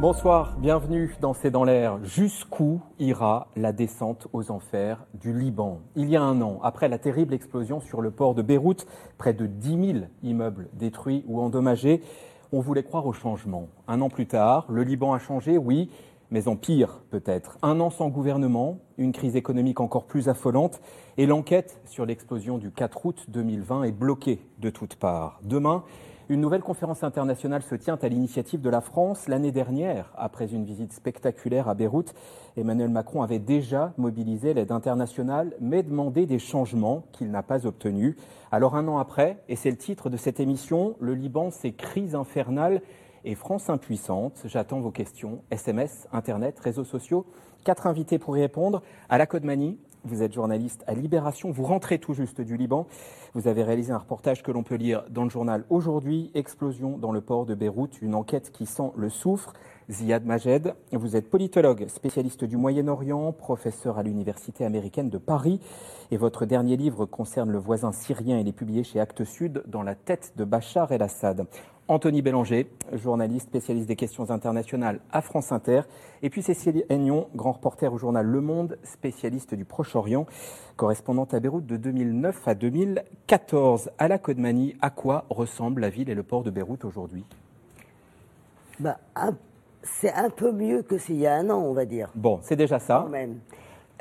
Bonsoir, bienvenue dans C'est dans l'air. Jusqu'où ira la descente aux enfers du Liban? Il y a un an, après la terrible explosion sur le port de Beyrouth, près de 10 000 immeubles détruits ou endommagés, on voulait croire au changement. Un an plus tard, le Liban a changé, oui, mais en pire peut-être. Un an sans gouvernement, une crise économique encore plus affolante, et l'enquête sur l'explosion du 4 août 2020 est bloquée de toutes parts. Demain, une nouvelle conférence internationale se tient à l'initiative de la France. L'année dernière, après une visite spectaculaire à Beyrouth, Emmanuel Macron avait déjà mobilisé l'aide internationale, mais demandé des changements qu'il n'a pas obtenus. Alors un an après, et c'est le titre de cette émission, le Liban, c'est crise infernale et France impuissante. J'attends vos questions, SMS, Internet, réseaux sociaux. Quatre invités pour y répondre. À la Codemanie, vous êtes journaliste à Libération, vous rentrez tout juste du Liban. Vous avez réalisé un reportage que l'on peut lire dans le journal aujourd'hui, Explosion dans le port de Beyrouth, une enquête qui sent le soufre. Ziad Majed, vous êtes politologue, spécialiste du Moyen-Orient, professeur à l'Université américaine de Paris, et votre dernier livre concerne le voisin syrien. Il est publié chez Actes Sud dans la tête de Bachar el-Assad. Anthony Bélanger, journaliste spécialiste des questions internationales à France Inter. Et puis Cécile Aignon, grand reporter au journal Le Monde, spécialiste du Proche-Orient, correspondante à Beyrouth de 2009 à 2014. À la Codemanie, à quoi ressemble la ville et le port de Beyrouth aujourd'hui? Bah, C'est un peu mieux que s'il y a un an, on va dire. Bon, c'est déjà ça. Quand même.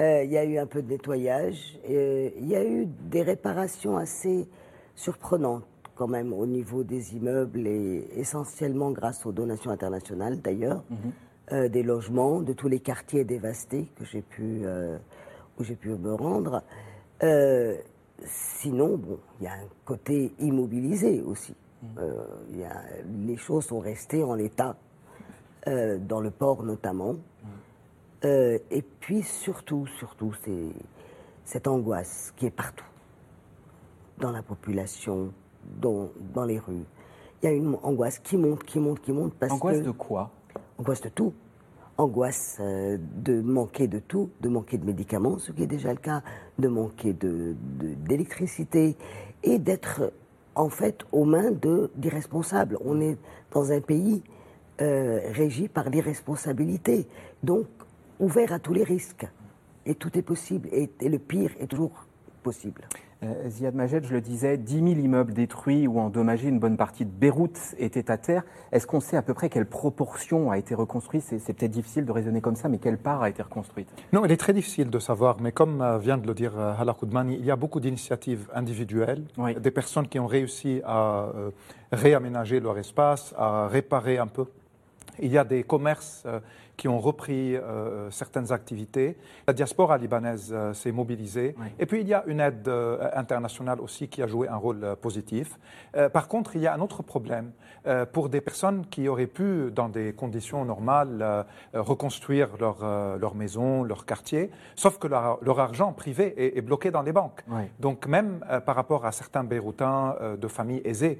Euh, il y a eu un peu de nettoyage. Euh, il y a eu des réparations assez surprenantes quand même au niveau des immeubles et essentiellement grâce aux donations internationales d'ailleurs, mhm. euh, des logements, de tous les quartiers dévastés que j'ai pu, euh, où j'ai pu me rendre. Euh, sinon, bon, il y a un côté immobilisé aussi. Mhm. Y a, les choses sont restées en l'état, dans le port notamment. Mhm. et puis surtout, surtout, c'est cette angoisse qui est partout dans la population, dans, dans les rues. Il y a une angoisse qui monte, qui monte, qui monte. Parce angoisse de quoi? Angoisse de tout. Angoisse euh, de manquer de tout, de manquer de médicaments, ce qui est déjà le cas, de manquer d'électricité de, et d'être en fait aux mains d'irresponsables. On est dans un pays euh, régi par l'irresponsabilité, donc ouvert à tous les risques. Et tout est possible, et le pire est toujours possible. Euh, Ziad Majed, je le disais, 10 000 immeubles détruits ou endommagés, une bonne partie de Beyrouth était à terre. Est-ce qu'on sait à peu près quelle proportion a été reconstruite C'est peut-être difficile de raisonner comme ça, mais quelle part a été reconstruite Non, il est très difficile de savoir, mais comme euh, vient de le dire euh, Hala Koudmani, il y a beaucoup d'initiatives individuelles, des personnes qui ont réussi à réaménager leur espace, à réparer un peu. Il y a des commerces qui ont repris euh, certaines activités. La diaspora libanaise euh, s'est mobilisée. Et puis il y a une aide euh, internationale aussi qui a joué un rôle positif. par contre, il y a un autre problème. pour des personnes qui auraient pu, dans des conditions normales, reconstruire leur, leur maison, leur quartier, sauf que leur, leur argent privé est, est, bloqué dans les banques. Donc même par rapport à certains Beyrouthins de familles aisées,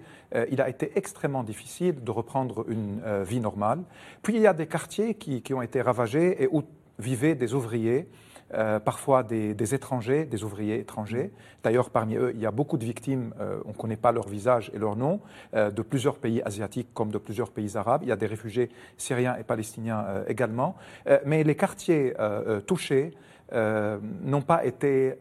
il a été extrêmement difficile de reprendre une vie normale. Puis il y a des quartiers qui, qui ont été ravagés et où vivaient des ouvriers, euh, parfois des, étrangers, des ouvriers étrangers. D'ailleurs, parmi eux, il y a beaucoup de victimes, euh, on ne connaît pas leur visage et leur nom, euh, de plusieurs pays asiatiques comme de plusieurs pays arabes. Il y a des réfugiés syriens et palestiniens également. mais les quartiers touchés n'ont pas été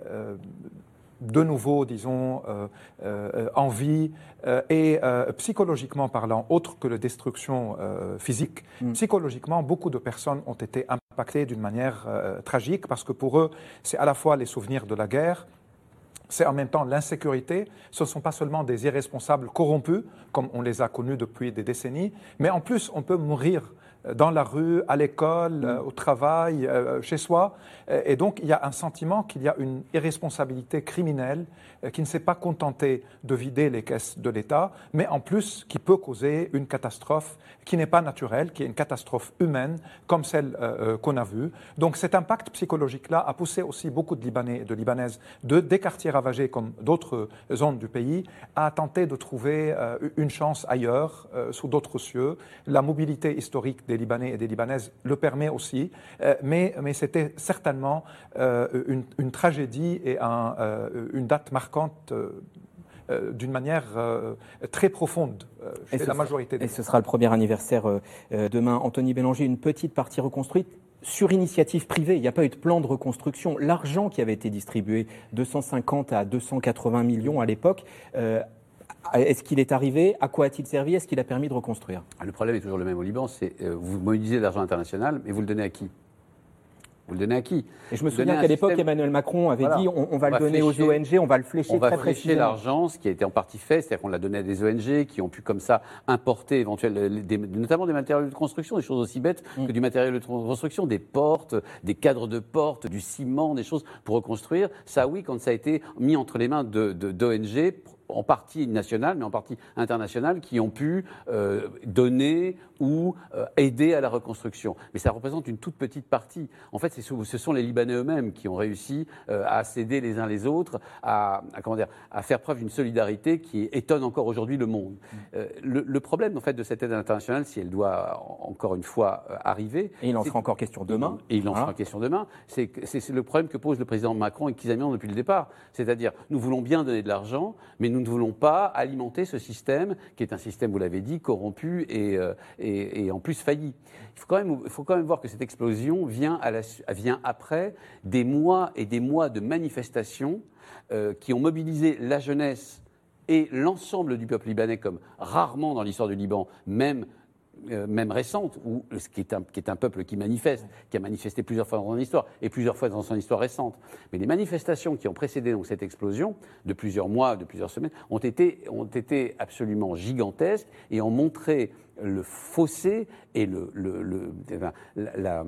de nouveau, disons, euh, euh, en vie euh, et psychologiquement parlant, autre que la destruction physique, mm. psychologiquement, beaucoup de personnes ont été impactées d'une manière tragique parce que pour eux, c'est à la fois les souvenirs de la guerre, c'est en même temps l'insécurité. Ce ne sont pas seulement des irresponsables corrompus, comme on les a connus depuis des décennies, mais en plus, on peut mourir dans la rue, à l'école, mm. au travail, chez soi. Et donc, il y a un sentiment qu'il y a une irresponsabilité criminelle qui ne s'est pas contentée de vider les caisses de l'État, mais en plus qui peut causer une catastrophe qui n'est pas naturelle, qui est une catastrophe humaine, comme celle qu'on a vue. Donc, cet impact psychologique-là a poussé aussi beaucoup de Libanais et de Libanaises de, des quartiers ravagés comme d'autres zones du pays à tenter de trouver euh, une chance ailleurs, euh, sous d'autres cieux. La mobilité historique des Libanais et des Libanaises le permet aussi, euh, mais, mais c'était certainement une, tragédie et une date marquante d'une manière très profonde chez la majorité des Et ce sera le premier anniversaire demain. Anthony Bélanger, une petite partie reconstruite sur initiative privée. Il n'y a pas eu de plan de reconstruction. L'argent qui avait été distribué, 250 à 280 millions à l'époque, euh, est-ce qu'il est arrivé? À quoi a-t-il servi? Est-ce qu'il a permis de reconstruire? Le problème est toujours le même au Liban, c'est euh, vous mobilisez l'argent international, mais vous le donnez à qui? Vous le donnez à qui? Et je me souviens qu'à l'époque, Emmanuel Macron avait dit on, va le donner aux ONG, on va le flécher on va très flécher l'argent, ce qui a été en partie fait, c'est-à-dire qu'on l'a donné à des ONG qui ont pu comme ça importer éventuellement, notamment des matériaux de construction, des choses aussi bêtes mm. que du matériel de construction, des portes, des cadres de portes, du ciment, des choses pour reconstruire. Ça, oui, quand ça a été mis entre les mains d'ONG, de, en partie nationales, mais en partie internationales, qui ont pu euh, donner ou euh, aider à la reconstruction. Mais ça représente une toute petite partie. En fait, ce sont les Libanais eux-mêmes qui ont réussi euh, à s'aider les uns les autres, à, comment dire, à faire preuve d'une solidarité qui étonne encore aujourd'hui le monde. Mm. Le, problème, en fait, de cette aide internationale, si elle doit encore une fois arriver... Et il en sera encore question demain. Et il en sera question demain. C'est le problème que pose le président Macron et Kizamian depuis le départ. C'est-à-dire, nous voulons bien donner de l'argent, mais nous ne voulons pas alimenter ce système, qui est un système, vous l'avez dit, corrompu et, euh, en plus failli. Il faut, quand même, voir que cette explosion vient après des mois et des mois de manifestations euh, qui ont mobilisé la jeunesse et l'ensemble du peuple libanais, comme rarement dans l'histoire du Liban, même euh, même récente, ou ce qui est, un, qui est, un, peuple qui manifeste, qui a manifesté plusieurs fois dans son histoire, et plusieurs fois dans son histoire récente. Mais les manifestations qui ont précédé cette explosion, de plusieurs mois, de plusieurs semaines, ont été, ont été absolument gigantesques et ont montré le fossé et le, la,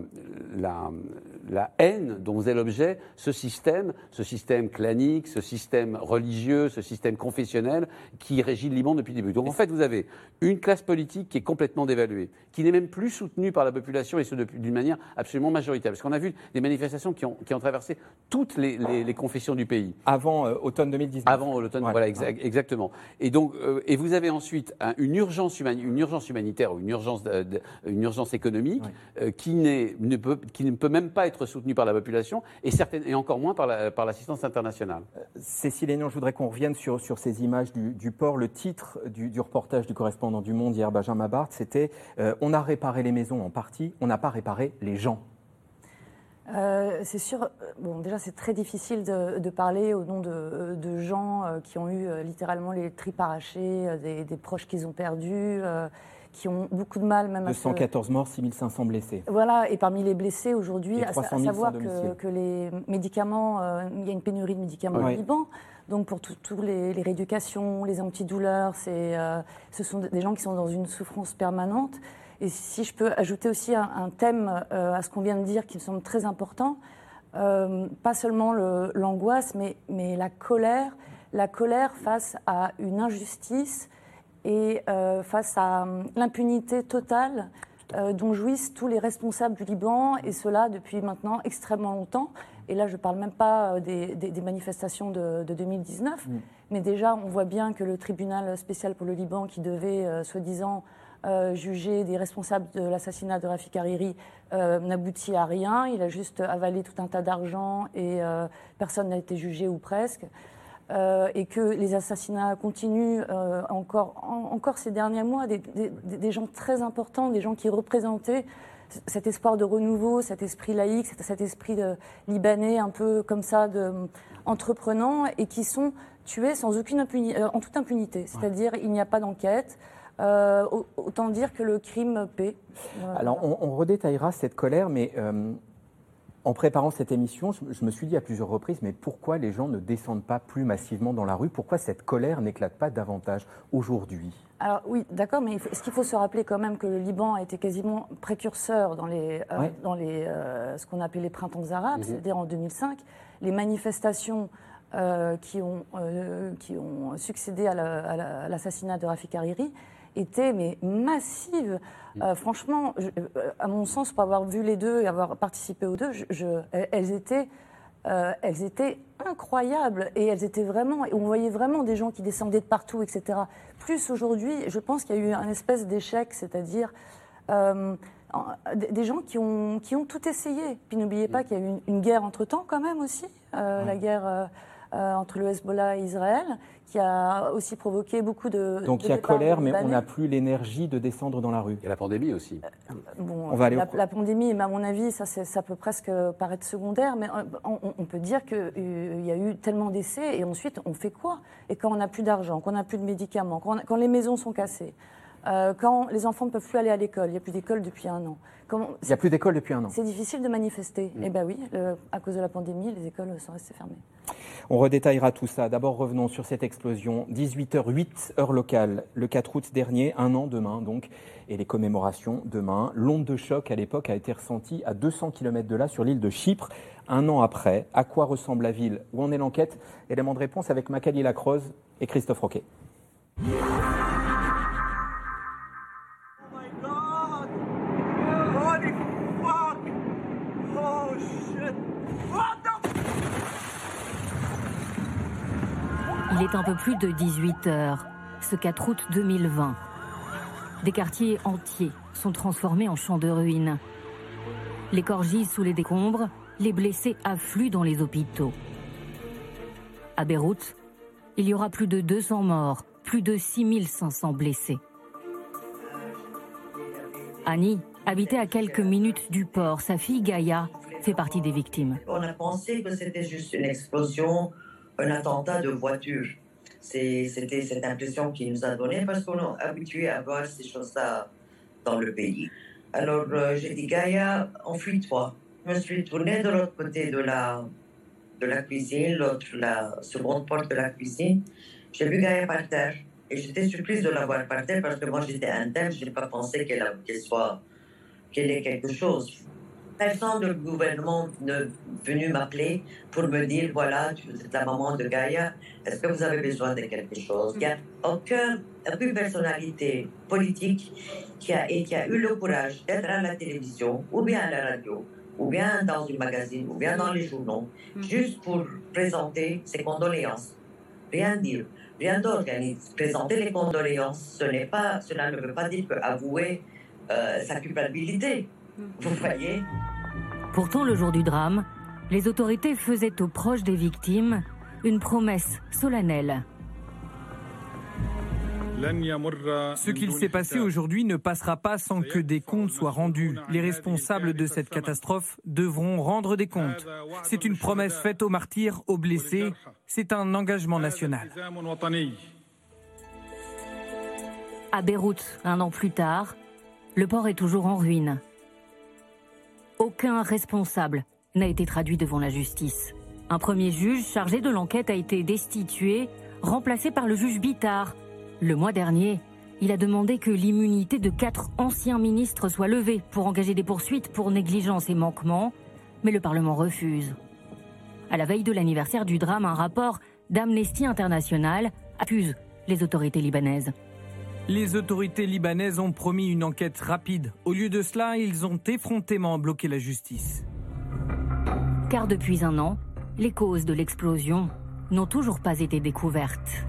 la, haine dont est l'objet ce système, ce système clanique, ce système religieux, ce système confessionnel qui régit le Liban depuis le début. Donc en fait, vous avez une classe politique qui est complètement dévaluée, qui n'est même plus soutenue par la population et ce d'une manière absolument majoritaire. Parce qu'on a vu des manifestations qui ont, qui ont traversé toutes les, confessions du pays. Avant euh, automne 2019. Avant l'automne, voilà, exactement. Et donc, euh, et vous avez ensuite une urgence, une urgence humanitaire ou une urgence, une urgence économique euh, qui, ne peut, qui ne peut même pas être soutenue par la population et, et encore moins par l'assistance la, par internationale. Euh, Cécile Hénon, je voudrais qu'on revienne sur, sur ces images du, port. Le titre du, reportage du correspondant du Monde hier, Benjamin Barthes, c'était euh, On a réparé les maisons en partie, on n'a pas réparé les gens. c'est sûr, bon, déjà c'est très difficile de, parler au nom de, de gens qui ont eu littéralement les tripes arrachées, des, des proches qu'ils ont perdus qui ont beaucoup de mal même 214 morts, 6500 blessés. Voilà, et parmi les blessés aujourd'hui, à, savoir que, les médicaments, euh, il y a une pénurie de médicaments au Liban. Donc pour tous les, rééducations, les antidouleurs, euh, ce sont des gens qui sont dans une souffrance permanente. Et si je peux ajouter aussi un, thème euh, à ce qu'on vient de dire qui me semble très important, pas seulement l'angoisse, mais, mais la colère, la colère face à une injustice et euh, face à euh, l'impunité totale euh, dont jouissent tous les responsables du Liban, et cela depuis maintenant extrêmement longtemps. Et là, je ne parle même pas des, manifestations de, 2019, mm. mais déjà, on voit bien que le tribunal spécial pour le Liban, qui devait, soi-disant, juger des responsables de l'assassinat de Rafik Hariri, n'aboutit à rien. Il a juste avalé tout un tas d'argent et personne n'a été jugé ou presque. Euh, et que les assassinats continuent euh, encore, encore ces derniers mois, des, gens très importants, des gens qui représentaient cet espoir de renouveau, cet esprit laïque, cet, esprit de, libanais un peu comme ça, de, entreprenant, et qui sont tués sans aucune euh, en toute impunité. C'est-à-dire il n'y a pas d'enquête. autant dire que le crime paie. Alors on, redétaillera cette colère, mais En préparant cette émission, je, me suis dit à plusieurs reprises, mais pourquoi les gens ne descendent pas plus massivement dans la rue? Pourquoi cette colère n'éclate pas davantage aujourd'hui? Alors oui, d'accord, mais est-ce qu'il faut se rappeler quand même que le Liban a été quasiment précurseur dans, les, euh, dans les, euh, ce qu'on appelait les printemps arabes, mhm. c'est-à-dire en 2005, les manifestations euh, qui, ont, qui ont succédé à l'assassinat de Rafik Hariri étaient mais massives. Euh, franchement, euh, à mon sens, pour avoir vu les deux et avoir participé aux deux, elles étaient. Euh, elles étaient incroyables et elles étaient vraiment. On voyait vraiment des gens qui descendaient de partout, etc. Plus aujourd'hui, je pense qu'il y a eu un espèce d'échec, c'est-à-dire des gens qui ont, qui ont tout essayé. Puis n'oubliez pas qu'il y a eu une, guerre entre-temps, quand même aussi, la guerre entre le Hezbollah et Israël, qui a aussi provoqué beaucoup de. Donc il y a colère, mais on n'a plus l'énergie de descendre dans la rue. Et la pandémie aussi. Euh, bon, on va aller la, pandémie, à mon avis, ça, ça peut presque paraître secondaire, mais euh, on, peut dire qu'il y a eu tellement d'essais et ensuite on fait quoi? Et quand on n'a plus d'argent, quand on n'a plus de médicaments, quand les maisons sont cassées, euh, quand les enfants ne peuvent plus aller à l'école, il n'y a plus d'école depuis un an. il n'y a plus d'école depuis un an. C'est difficile de manifester. Mm. Eh bien oui, à cause de la pandémie, les écoles sont restées fermées. On redétaillera tout ça. D'abord, revenons sur cette explosion. 18h08, heure locale, le 4 août dernier, un an demain donc, et les commémorations demain. L'onde de choc à l'époque a été ressentie à 200 km de là, sur l'île de Chypre. Un an après, à quoi ressemble la ville? Où en est l'enquête? Élément de réponse avec Macali Lacroze et Christophe Roquet. Il est un peu plus de 18 heures, ce 4 août 2020. Des quartiers entiers sont transformés en champs de ruines. Les corps sous les décombres, les blessés affluent dans les hôpitaux. À Beyrouth, il y aura plus de 200 morts, plus de 6500 blessés. Annie habitait à quelques minutes du port. Sa fille Gaïa fait partie des victimes. On a pensé que c'était juste une explosion un attentat de voiture. C'était cette impression qu'il nous a donnée parce qu'on est habitué à voir ces choses-là dans le pays. Alors euh, j'ai dit, Gaïa, enfuis-toi. Je me suis tournée de l'autre côté de la, de la cuisine, l'autre, la seconde porte de la cuisine. J'ai vu Gaïa par terre. Et j'étais surprise de la voir par terre parce que moi j'étais interne, je n'ai pas pensé qu'elle soit qu'elle ait quelque chose personne du gouvernement n'est venu m'appeler pour me dire voilà, êtes la maman de Gaïa, est-ce que vous avez besoin de quelque chose? Il n'y a aucune, aucune personnalité politique qui a, qui a eu le courage d'être à la télévision ou bien à la radio ou bien dans une magazine, ou bien dans les journaux, mm. juste pour présenter ses condoléances. Rien dire, rien d'organiser. Présenter les condoléances, ce n'est pas, cela ne veut pas dire avouer euh, sa culpabilité. Vous voyez Pourtant, le jour du drame, les autorités faisaient aux proches des victimes une promesse solennelle. Ce qu'il s'est passé aujourd'hui ne passera pas sans que des comptes soient rendus. Les responsables de cette catastrophe devront rendre des comptes. C'est une promesse faite aux martyrs, aux blessés. C'est un engagement national. À Beyrouth, un an plus tard, le port est toujours en ruine. Aucun responsable n'a été traduit devant la justice. Un premier juge chargé de l'enquête a été destitué, remplacé par le juge Bittard. Le mois dernier, il a demandé que l'immunité de quatre anciens ministres soit levée pour engager des poursuites pour négligence et manquement, mais le Parlement refuse. À la veille de l'anniversaire du drame, un rapport d'Amnesty International accuse les autorités libanaises. Les autorités libanaises ont promis une enquête rapide. Au lieu de cela, ils ont effrontément bloqué la justice. Car depuis un an, les causes de l'explosion n'ont toujours pas été découvertes.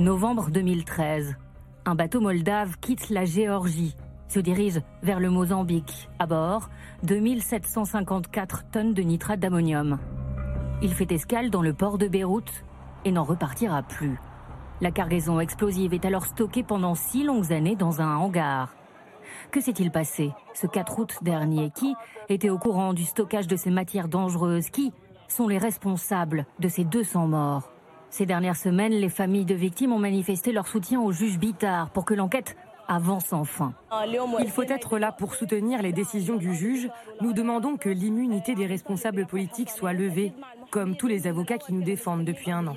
Novembre 2013, un bateau moldave quitte la Géorgie, se dirige vers le Mozambique. À bord, 2754 tonnes de nitrate d'ammonium. Il fait escale dans le port de Beyrouth et n'en repartira plus. La cargaison explosive est alors stockée pendant six longues années dans un hangar. Que s'est-il passé? Ce 4 août dernier Qui était au courant du stockage de ces matières dangereuses Qui sont les responsables de ces 200 morts? Ces dernières semaines, les familles de victimes ont manifesté leur soutien au juge Bittard pour que l'enquête avance enfin. Il faut être là pour soutenir les décisions du juge. Nous demandons que l'immunité des responsables politiques soit levée, comme tous les avocats qui nous défendent depuis un an.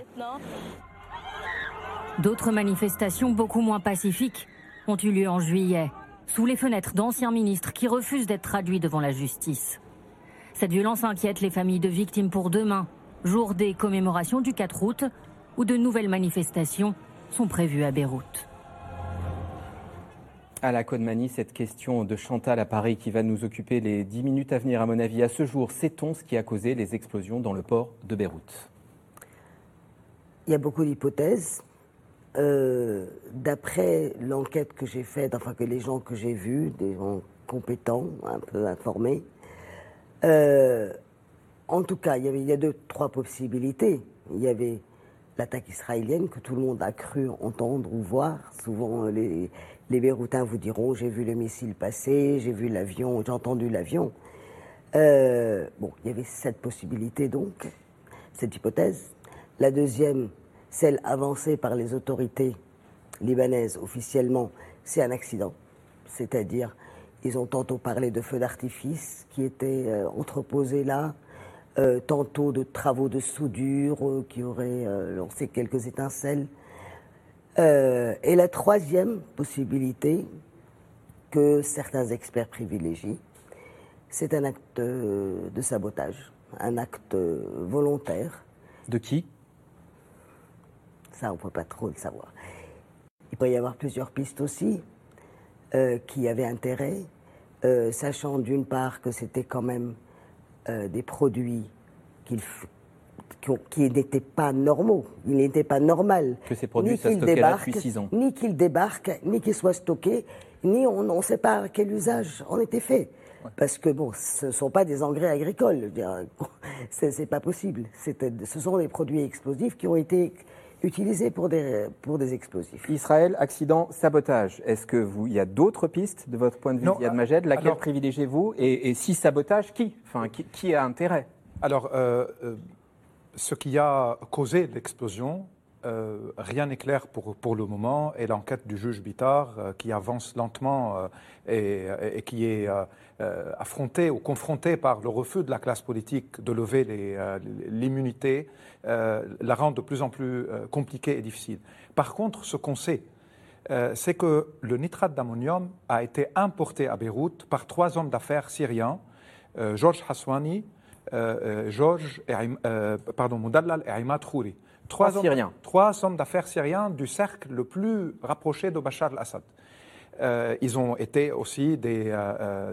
D'autres manifestations beaucoup moins pacifiques ont eu lieu en juillet, sous les fenêtres d'anciens ministres qui refusent d'être traduits devant la justice. Cette violence inquiète les familles de victimes pour demain, jour des commémorations du 4 août, où de nouvelles manifestations sont prévues à Beyrouth. À la Côte-Manie, cette question de Chantal à Paris qui va nous occuper les 10 minutes à venir, à mon avis. À ce jour, sait-on ce qui a causé les explosions dans le port de Beyrouth? Il y a beaucoup d'hypothèses. Euh, d'après l'enquête que j'ai faite, enfin que les gens que j'ai vus, des gens compétents, un peu informés, euh, en tout cas, il y, avait, a deux, trois possibilités. Il y avait l'attaque israélienne que tout le monde a cru entendre ou voir. Souvent, les, les Beyrouthins vous diront j'ai vu le missile passer, j'ai vu l'avion, j'ai entendu l'avion. Euh, bon, il y avait cette possibilité donc, cette hypothèse. La deuxième, celle avancée par les autorités libanaises officiellement, c'est un accident. C'est-à-dire, ils ont tantôt parlé de feux d'artifice qui étaient euh, entreposés là, euh, tantôt de travaux de soudure qui auraient lancé quelques étincelles. Euh, et la troisième possibilité que certains experts privilégient, c'est un acte de sabotage, un acte volontaire. De qui? Ça, on ne peut pas trop le savoir. Il peut y avoir plusieurs pistes aussi euh, qui avaient intérêt, euh, sachant d'une part que c'était quand même des produits qu'il qui n'étaient pas normaux. Il n'était pas normal. Que ces produits soient stockés depuis six ans. Ni qu'ils débarquent, ni qu'ils soient stockés, ni on ne sait pas quel usage en était fait. Parce que bon, ce ne sont pas des engrais agricoles. C'est pas possible. Ce sont des produits explosifs qui ont été utilisés pour des, pour des explosifs. Israël, accident, sabotage. Est-ce que vous, il y a d'autres pistes de votre point de vue, Yad Majed Laquelle privilégiez-vous? Et, si sabotage, qui? Enfin, qui, a intérêt? Alors, euh, euh, ce qui a causé l'explosion, euh, rien n'est clair pour, le moment, et l'enquête du juge Bittard, euh, qui avance lentement euh, et, qui est affrontée ou confrontée par le refus de la classe politique de lever l'immunité, la rend de plus en plus compliquée et difficile. Par contre, ce qu'on sait, c'est que le nitrate d'ammonium a été importé à Beyrouth par trois hommes d'affaires syriens, Georges Haswani, Georges, pardon, Moudallal et Aymad Khouri. Trois, hommes, trois hommes d'affaires syriens du cercle le plus rapproché de Bachar al-Assad. ils ont été aussi des,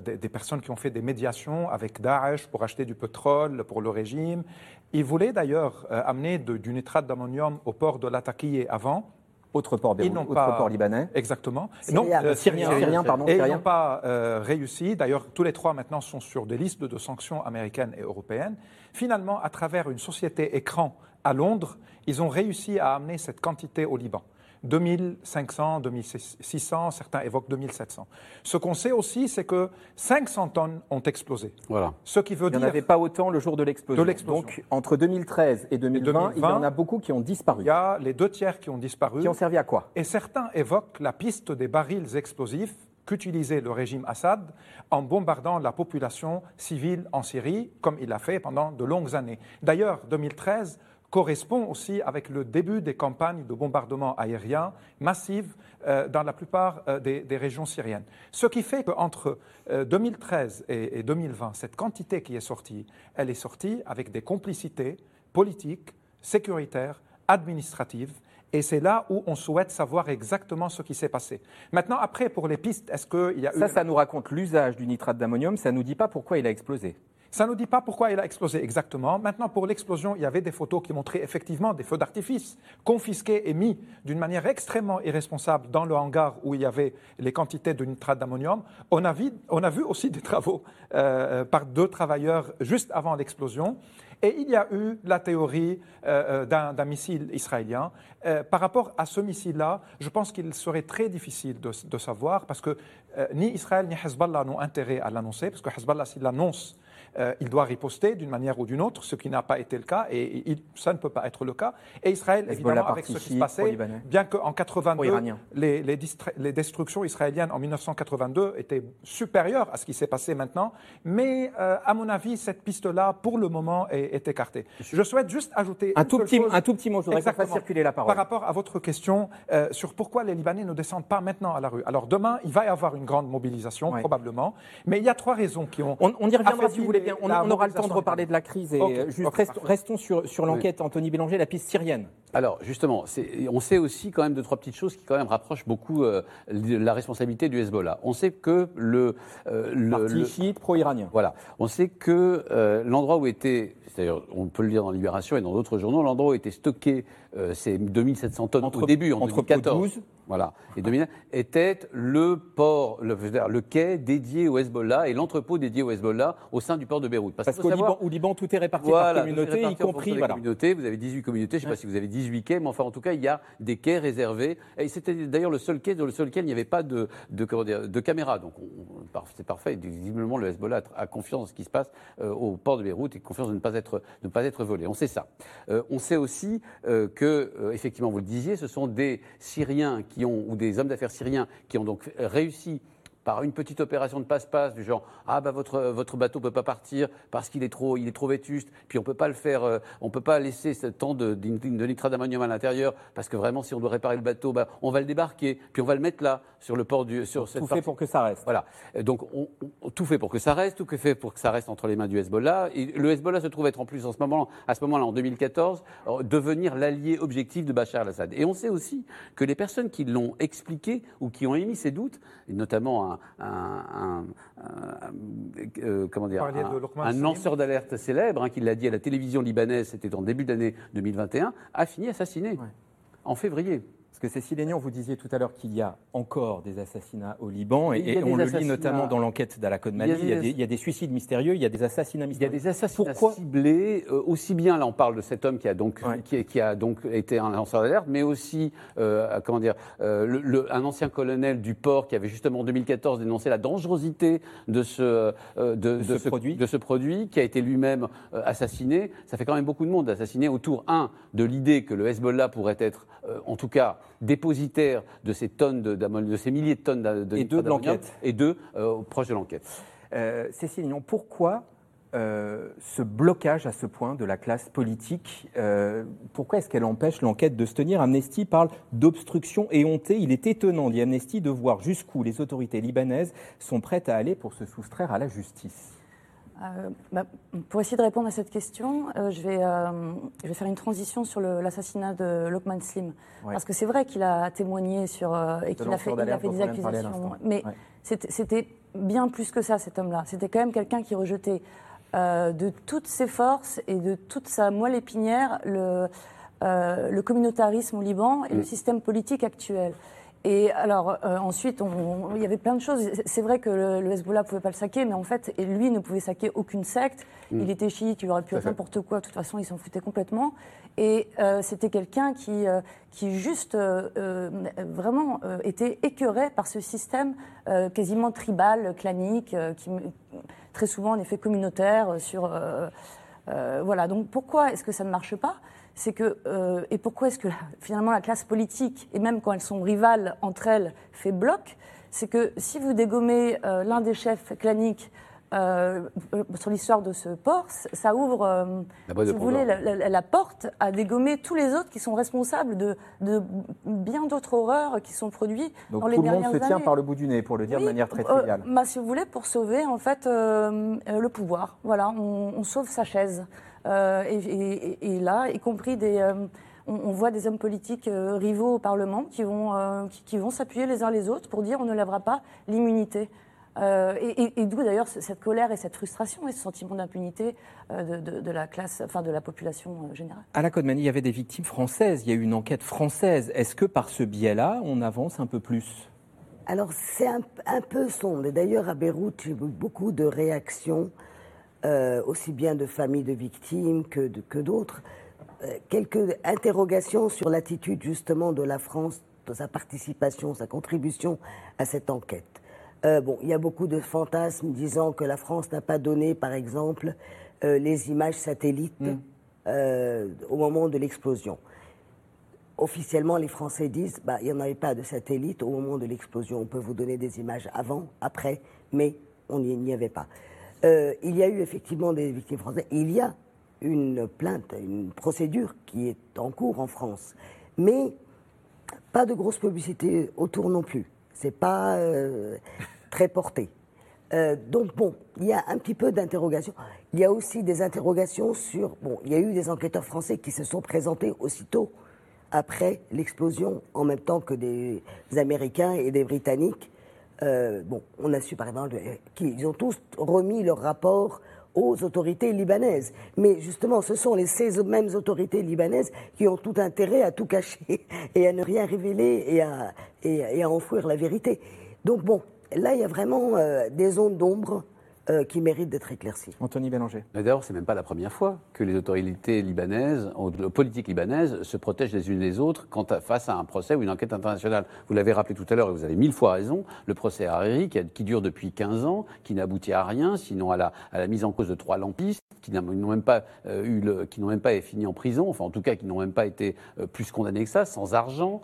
des, personnes qui ont fait des médiations avec Daesh pour acheter du pétrole pour le régime. Ils voulaient d'ailleurs amener du nitrate d'ammonium au port de Latakia avant. Autre port, autre port libanais. Exactement. Non, euh, syrien, pardon. Et ils n'ont pas euh, réussi. D'ailleurs, tous les trois maintenant sont sur des listes de sanctions américaines et européennes. Finalement, à travers une société écran à Londres, ils ont réussi à amener cette quantité au Liban. 2500, 2600, certains évoquent 2700. Ce qu'on sait aussi, c'est que 500 tonnes ont explosé. Voilà. Ce qui veut il dire. Il n'y en avait pas autant le jour de l'explosion. Donc, entre 2013 et 2020, il y en a beaucoup qui ont disparu. Il y a les deux tiers qui ont disparu. Qui ont servi à quoi? Et certains évoquent la piste des barils explosifs qu'utilisait le régime Assad en bombardant la population civile en Syrie, comme il l'a fait pendant de longues années. D'ailleurs, 2013, correspond aussi avec le début des campagnes de bombardement aérien massives euh, dans la plupart euh, des, régions syriennes. Ce qui fait qu'entre 2013 euh, et, et 2020, cette quantité qui est sortie, elle est sortie avec des complicités politiques, sécuritaires, administratives, et c'est là où on souhaite savoir exactement ce qui s'est passé. Maintenant, après, pour les pistes, est-ce qu'il y a ça, Ça, nous raconte l'usage du nitrate d'ammonium, ça ne nous dit pas pourquoi il a explosé. Ça ne nous dit pas pourquoi il a explosé exactement. Maintenant, pour l'explosion, il y avait des photos qui montraient effectivement des feux d'artifice confisqués et mis d'une manière extrêmement irresponsable dans le hangar où il y avait les quantités de nitrate d'ammonium. On, a vu, aussi des travaux euh, par deux travailleurs juste avant l'explosion. Et il y a eu la théorie d'un missile israélien. par rapport à ce missile-là, je pense qu'il serait très difficile de, de savoir parce que ni Israël ni Hezbollah n'ont intérêt à l'annoncer, parce que Hezbollah, s'il l'annonce, euh, il doit riposter d'une manière ou d'une autre, ce qui n'a pas été le cas, et ça ne peut pas être le cas. Et Israël, évidemment, avec ce qui se passait, bien qu'en 82, les, les, destructions israéliennes en 1982 étaient supérieures à ce qui s'est passé maintenant, mais euh, à mon avis, cette piste-là, pour le moment, est, écartée. Je souhaite juste ajouter un tout petit, un tout petit mot. Je voudrais circuler la parole. Par rapport à votre question euh, sur pourquoi les Libanais ne descendent pas maintenant à la rue. Alors demain, il va y avoir une grande mobilisation probablement, mais il y a trois raisons qui ont. On, y reviendra si vous voulez on, aura le temps de reparler de la crise. Et euh, juste restons sur, sur l'enquête, Anthony Bélanger, la piste syrienne. Alors, justement, on sait aussi quand même deux, trois petites choses qui quand même rapprochent beaucoup euh, la responsabilité du Hezbollah. On sait que le... Euh, le Parti chiite pro-iranien. Voilà. On sait que l'endroit où était, c'est-à-dire on peut le lire dans Libération et dans d'autres journaux, l'endroit où étaient stockés ces 2700 tonnes au début, en entre 2014 voilà, et 2001, était le port, le, le, quai dédié au Hezbollah et l'entrepôt dédié au Hezbollah au sein du port de Beyrouth. Parce, qu'au Liban, Liban, tout est réparti par communauté, y compris. Voilà. Communautés, vous avez 18 communautés, je ne sais pas si vous avez 18 quais, mais enfin, en tout cas, il y a des quais réservés. Et c'était d'ailleurs le seul quai dans le seul lequel il n'y avait pas de, de, comment dire, de caméra. Donc, c'est parfait. Visiblement, le Hezbollah a confiance en ce qui se passe euh, au port de Beyrouth et confiance de ne pas être, de ne pas être volé. On sait ça. Euh, on sait aussi euh, que, effectivement, vous le disiez, ce sont des Syriens qui ont, ou des hommes d'affaires syriens qui ont donc réussi par une petite opération de passe-passe du genre ah bah votre votre bateau peut pas partir parce qu'il est trop il est trop vétuste puis on peut pas le faire euh, on peut pas laisser ce temps de, de, nitrate d'ammonium à l'intérieur parce que vraiment si on doit réparer le bateau bah, on va le débarquer puis on va le mettre là sur le port du sur cette tout fait pour que ça reste. Voilà. Donc on, tout fait pour que ça reste tout fait pour que ça reste entre les mains du Hezbollah. Et le Hezbollah se trouve être en plus en ce moment à ce moment-là en 2014 euh, devenir l'allié objectif de Bachar al-Assad et on sait aussi que les personnes qui l'ont expliqué ou qui ont émis ces doutes et notamment un, euh, comment dire, un, lanceur d'alerte célèbre, hein, qui l'a dit à la télévision libanaise, c'était en début d'année 2021, a fini assassiné en février. Parce que Cécile Aignan, vous disiez tout à l'heure qu'il y a encore des assassinats au Liban, et, on le lit notamment dans l'enquête d'Ala Kodmani. Il, il, y a des suicides mystérieux, il y a des assassinats mystérieux. Il y a des assassinats ciblés, euh, aussi bien, là on parle de cet homme qui a donc, qui, a donc été un lanceur d'alerte, mais aussi, euh, comment dire, euh, le, un ancien colonel du port qui avait justement en 2014 dénoncé la dangerosité de ce, de, de, ce, produit. de ce produit, qui a été lui-même assassiné. Ça fait quand même beaucoup de monde assassiné autour, un, de l'idée que le Hezbollah pourrait être, en tout cas, dépositaire de ces tonnes de, de ces milliers de tonnes de, et deux de l'enquête et deux euh, proches de l'enquête. Euh, Cécile Lignon, pourquoi euh, ce blocage à ce point de la classe politique Pourquoi est-ce qu'elle empêche l'enquête de se tenir? Amnesty parle d'obstruction éhontée. Il est étonnant, dit Amnesty, de voir jusqu'où les autorités libanaises sont prêtes à aller pour se soustraire à la justice. Euh, bah, pour essayer de répondre à cette question, euh, je, vais, euh, je, vais, faire une transition sur l'assassinat de Lokman Slim. Parce que c'est vrai qu'il a témoigné sur, et qu'il a, fait, a fait des accusations. Mais c'était bien plus que ça, cet homme-là. C'était quand même quelqu'un qui rejetait de toutes ses forces et de toute sa moelle épinière le, le communautarisme au Liban et le mm. système politique actuel. Et alors, euh, ensuite, il y avait plein de choses. C'est vrai que le, Hezbollah ne pouvait pas le saquer, mais en fait, et lui ne pouvait saquer aucune secte. Mm. Il était chiite, il aurait pu être n'importe quoi. De toute façon, il s'en foutait complètement. Et euh, c'était quelqu'un qui, euh, qui juste vraiment était écœuré par ce système quasiment tribal, clanique, qui très souvent en effet communautaire sur. voilà. Donc pourquoi est-ce que ça ne marche pas? C'est que, euh, et pourquoi est-ce que finalement la classe politique, et même quand elles sont rivales entre elles, fait bloc, c'est que si vous dégommez euh, l'un des chefs claniques euh, sur l'histoire de ce port, ça ouvre, si vous voulez, la, porte à dégommer tous les autres qui sont responsables de, bien d'autres horreurs qui sont produites dans les dernières années. tout le monde se tient par le bout du nez, pour le dire de manière très triviale. Bah, si vous voulez, pour sauver en fait le pouvoir. Voilà, on sauve sa chaise. Euh, et, là, y compris des euh, on, voit des hommes politiques euh, rivaux au Parlement qui vont, qui, vont s'appuyer les uns les autres pour dire on ne lèvera pas l'immunité. et, d'où d'ailleurs cette colère et cette frustration et ce sentiment d'impunité de, la classe, enfin de la population générale. À la Codemanie, il y avait des victimes françaises, il y a eu une enquête française. Est-ce que par ce biais-là, on avance un peu plus? Alors c'est un, un, peu sombre. D'ailleurs, à Beyrouth, j'ai eu beaucoup de réactions aussi bien de familles de victimes que, d'autres. quelques interrogations sur l'attitude justement de la France, de sa participation, sa contribution à cette enquête. bon, il y a beaucoup de fantasmes disant que la France n'a pas donné, par exemple, les images satellites mm. au moment de l'explosion officiellement, les Français disent bah, il n'y en avait pas de satellite au moment de l'explosion. On peut vous donner des images avant, après, mais on n'y avait pas. Euh, il y a eu effectivement des victimes françaises. Il y a une plainte, une procédure qui est en cours en France. Mais pas de grosse publicité autour non plus. C'est pas euh, très porté. Euh, donc bon, il y a un petit peu d'interrogation. Il y a aussi des interrogations sur... Bon, il y a eu des enquêteurs français qui se sont présentés aussitôt après l'explosion, en même temps que des Américains et des Britanniques. Euh, bon, on a su par exemple qu'ils ont tous remis leur rapport aux autorités libanaises. Mais justement, ce sont les, ces mêmes autorités libanaises qui ont tout intérêt à tout cacher et à ne rien révéler et à, et, à enfouir la vérité. Donc bon, là, il y a vraiment euh, des zones d'ombre euh, qui mérite d'être éclairci. Anthony Bélanger. D'ailleurs, c'est même pas la première fois que les autorités libanaises, les politiques libanaises, se protègent les unes les autres quand, face à un procès ou une enquête internationale. Vous l'avez rappelé tout à l'heure et vous avez mille fois raison, le procès Hariri, qui, qui dure depuis 15 ans, qui n'aboutit à rien, sinon à la, à la, mise en cause de trois lampistes, qui n'ont même pas euh, eu le, qui n'ont même pas fini en prison, enfin en tout cas qui n'ont même pas été euh, plus condamnés que ça, sans argent,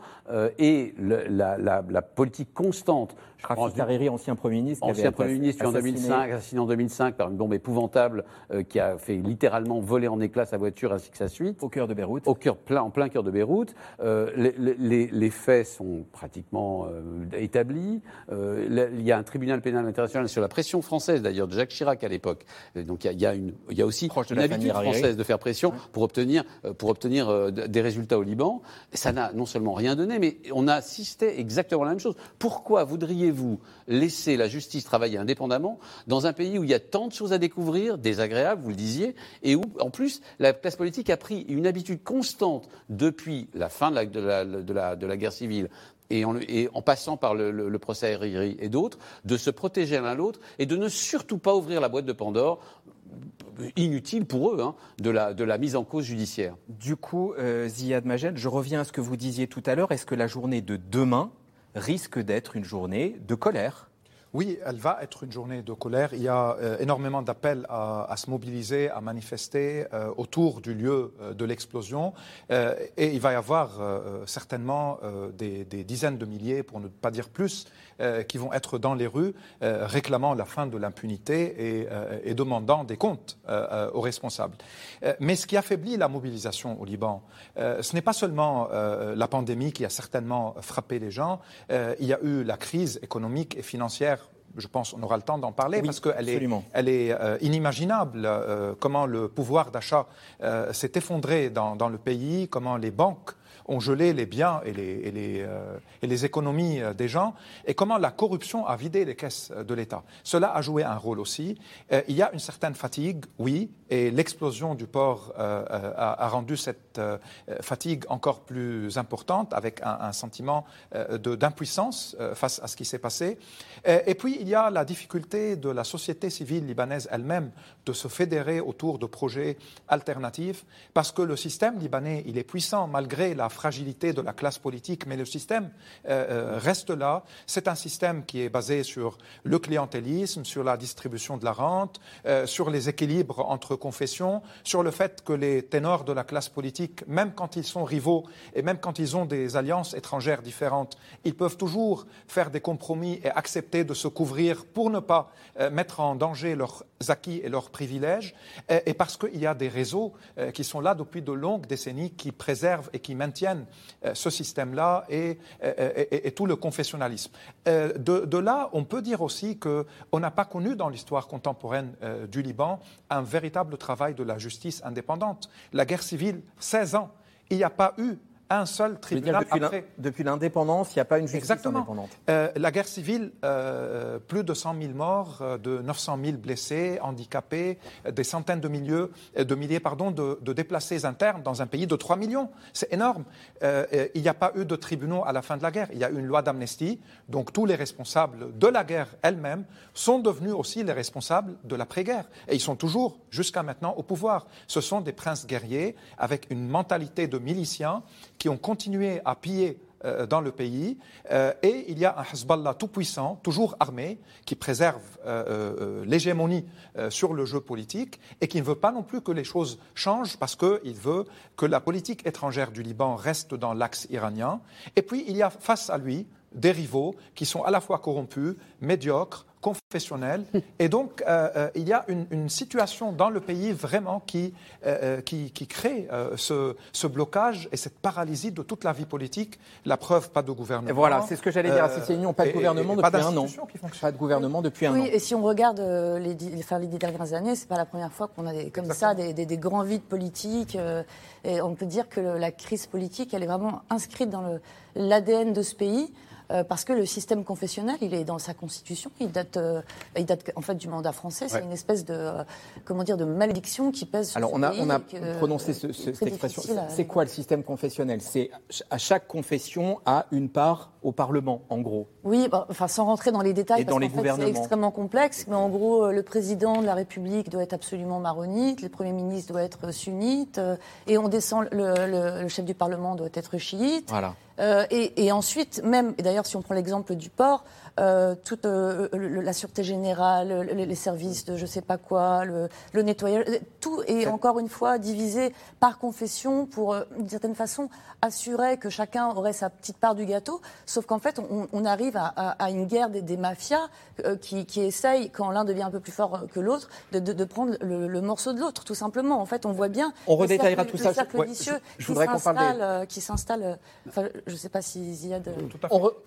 et la, la, la, politique constante. Rafik Hariri, ancien Premier ministre. Ancien Premier ministre, en 2005, en 2005 par une bombe épouvantable euh, qui a fait littéralement voler en éclats sa voiture ainsi que sa suite. Au cœur de Beyrouth. Au cœur, plein, en plein cœur de Beyrouth. Euh, les, les, faits sont pratiquement euh, établis. il y a un tribunal pénal international sur la pression française, d'ailleurs, de Jacques Chirac à l'époque. Donc il y a, une, il y a aussi une habitude française de faire pression pour obtenir, pour obtenir des résultats au Liban. ça n'a non seulement rien donné, mais on a assisté exactement la même chose. Pourquoi voudriez-vous laisser la justice travailler indépendamment dans un pays où il y a tant de choses à découvrir, désagréables, vous le disiez, et où, en plus, la classe politique a pris une habitude constante depuis la fin de la, guerre civile et en, passant par le, procès Hariri et d'autres, de se protéger l'un l'autre et de ne surtout pas ouvrir la boîte de Pandore inutile pour eux hein, de, la, mise en cause judiciaire. Du coup, euh, Ziad Maged, je reviens à ce que vous disiez tout à l'heure. Est-ce que la journée de demain risque d'être une journée de colère? Oui, elle va être une journée de colère. Il y a euh, énormément d'appels à, se mobiliser, à manifester euh, autour du lieu euh, de l'explosion. et il va y avoir certainement des, dizaines de milliers, pour ne pas dire plus, qui vont être dans les rues réclamant la fin de l'impunité et, et, demandant des comptes aux responsables. mais ce qui affaiblit la mobilisation au Liban, ce n'est pas seulement la pandémie qui a certainement frappé les gens. il y a eu la crise économique et financière je pense qu'on aura le temps d'en parler parce qu'elle est, elle est euh, inimaginable. Euh, comment le pouvoir d'achat euh, s'est effondré dans, dans, le pays, comment les banques ont gelé les biens et les, euh, économies euh, des gens, et comment la corruption a vidé les caisses de l'État. Cela a joué un rôle aussi. Euh, il y a une certaine fatigue, oui, et l'explosion du port a, rendu cette fatigue encore plus importante, avec un sentiment d'impuissance face à ce qui s'est passé. Et puis, il y a la difficulté de la société civile libanaise elle-même de se fédérer autour de projets alternatifs, parce que le système libanais, il est puissant malgré la fragilité de la classe politique, mais le système euh, euh, reste là. C'est un système qui est basé sur le clientélisme, sur la distribution de la rente, euh, sur les équilibres entre confessions, sur le fait que les ténors de la classe politique, même quand ils sont rivaux et même quand ils ont des alliances étrangères différentes, ils peuvent toujours faire des compromis et accepter de se couvrir pour ne pas mettre en danger leurs acquis et leurs privilèges, et, parce qu'il y a des réseaux qui sont là depuis de longues décennies qui préservent et qui maintiennent euh, ce système-là et, tout le confessionnalisme. Euh, de, là, on peut dire aussi qu'on n'a pas connu dans l'histoire contemporaine euh, du Liban un véritable travail de la justice indépendante. La guerre civile, 16 ans, il n'y a pas eu un seul tribunal. depuis l'indépendance, il n'y a pas une justice Exactement. indépendante. Euh, la guerre civile, euh, plus de 100 000 morts, euh, de 900 000 blessés, handicapés, des centaines de, milliers, de milliers pardon, de, de, déplacés internes dans un pays de 3 millions. C'est énorme. il n'y a pas eu de tribunaux à la fin de la guerre. Il y a eu une loi d'amnistie. Donc tous les responsables de la guerre elle-même sont devenus aussi les responsables de l'après-guerre. Et ils sont toujours, jusqu'à maintenant, au pouvoir. Ce sont des princes guerriers avec une mentalité de miliciens qui ont continué à piller euh, dans le pays. Euh, et il y a un Hezbollah tout-puissant, toujours armé, qui préserve euh, l'hégémonie sur le jeu politique et qui ne veut pas non plus que les choses changent parce qu'il veut que la politique étrangère du Liban reste dans l'axe iranien. Et puis, il y a face à lui des rivaux qui sont à la fois corrompus, médiocres, confessionnels. Et donc, euh, euh, il y a une, situation dans le pays vraiment qui, euh, qui, crée ce, blocage et cette paralysie de toute la vie politique. La preuve, pas de gouvernement. Et voilà, c'est ce que j'allais dire. C'est une pas de gouvernement depuis un an. Pas de gouvernement depuis un an. Oui, et si on regarde les, les dix dernières années, c'est pas la première fois qu'on a des, comme ça des, des, grands vides politiques. et on peut dire que la crise politique, elle est vraiment inscrite dans l'ADN de ce pays. Euh, parce que le système confessionnel, il est dans sa constitution, il date, euh, il date en fait du mandat français. C'est une espèce de, euh, comment dire, de malédiction qui pèse sur Alors ce on a, pays on a prononcé ce, cette expression. C'est quoi le système confessionnel? C'est à chaque confession a une part au Parlement, en gros. Oui, bah, enfin sans rentrer dans les détails, parce dans c'est extrêmement complexe. Mais en gros, le président de la République doit être absolument maronite, le premier ministre doit être sunnite, et on descend, le, le chef du Parlement doit être chiite. Voilà. Euh, et, ensuite, même, et d'ailleurs, si on prend l'exemple du port, euh, toute euh, la sûreté générale, les, services de je sais pas quoi, le, nettoyage, tout est encore une fois divisé par confession pour, d'une certaine façon, assurer que chacun aurait sa petite part du gâteau. Sauf qu'en fait, on, arrive à, une guerre des, mafias qui, qui, essayent, quand l'un devient un peu plus fort que l'autre, de, prendre le, morceau de l'autre, tout simplement. En fait, on voit bien. On redétaillera tout ça. Cercle vicieux je, voudrais qu'on parle qui s'installe. Je ne sais pas si Ziad.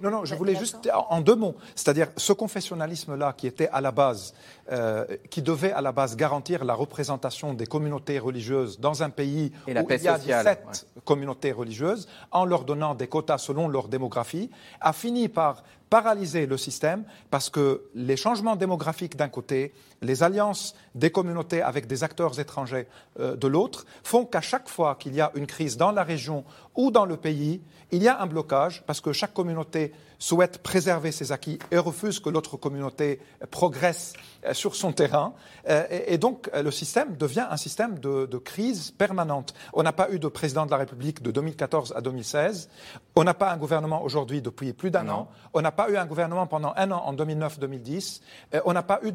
Non, non, je voulais juste en deux mots. C'est-à-dire ce confessionnalisme-là qui était à la base, euh, qui devait à la base garantir la représentation des communautés religieuses dans un pays où il y a 17 communautés religieuses, en leur donnant des quotas selon leur démographie, a fini par paralyser le système parce que les changements démographiques d'un côté, les alliances des communautés avec des acteurs étrangers euh, de l'autre, font qu'à chaque fois qu'il y a une crise dans la région ou dans le pays, il y a un blocage parce que chaque communauté souhaite préserver ses acquis et refuse que l'autre communauté progresse euh, sur son terrain. Euh, et donc, le système devient un système de, de crise permanente. On n'a pas eu de président de la République de 2014 à 2016. On n'a pas un gouvernement aujourd'hui depuis plus d'un an. On n'a pas eu un gouvernement pendant un an en 2009-2010. on n'a pas eu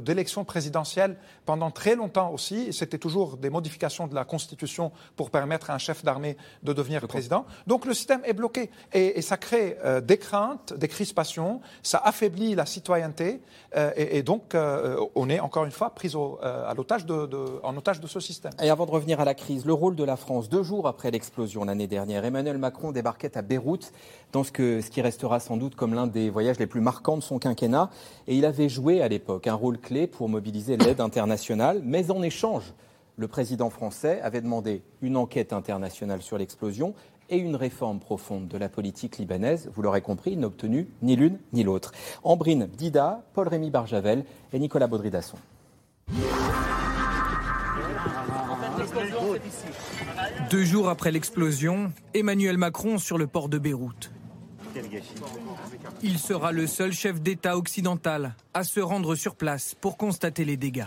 d'élection de, présidentielle pendant très longtemps aussi. C'était toujours des modifications de la Constitution pour permettre à un chef d'armée de devenir président. Donc le système est bloqué et, ça crée euh, des craintes, des crispations, ça affaiblit la citoyenneté euh, et, donc euh, on est encore une fois pris au, à l'otage de, en otage de ce système. Et avant de revenir à la crise, le rôle de la France, deux jours après l'explosion l'année dernière, Emmanuel Macron débarquait à Beyrouth dans ce, que, ce qui restera sans doute comme l'un des voyages les plus marquants de son quinquennat et il avait joué à l'époque un rôle clé pour mobiliser l'aide internationale, mais en échange le président français avait demandé une enquête internationale sur l'explosion et une réforme profonde de la politique libanaise. Vous l'aurez compris, il ni l'une ni l'autre. Ambrine Dida, Paul-Rémy Barjavel et Nicolas Baudry-Dasson. Deux jours après l'explosion, Emmanuel Macron sur le port de Beyrouth. Il sera le seul chef d'État occidental à se rendre sur place pour constater les dégâts.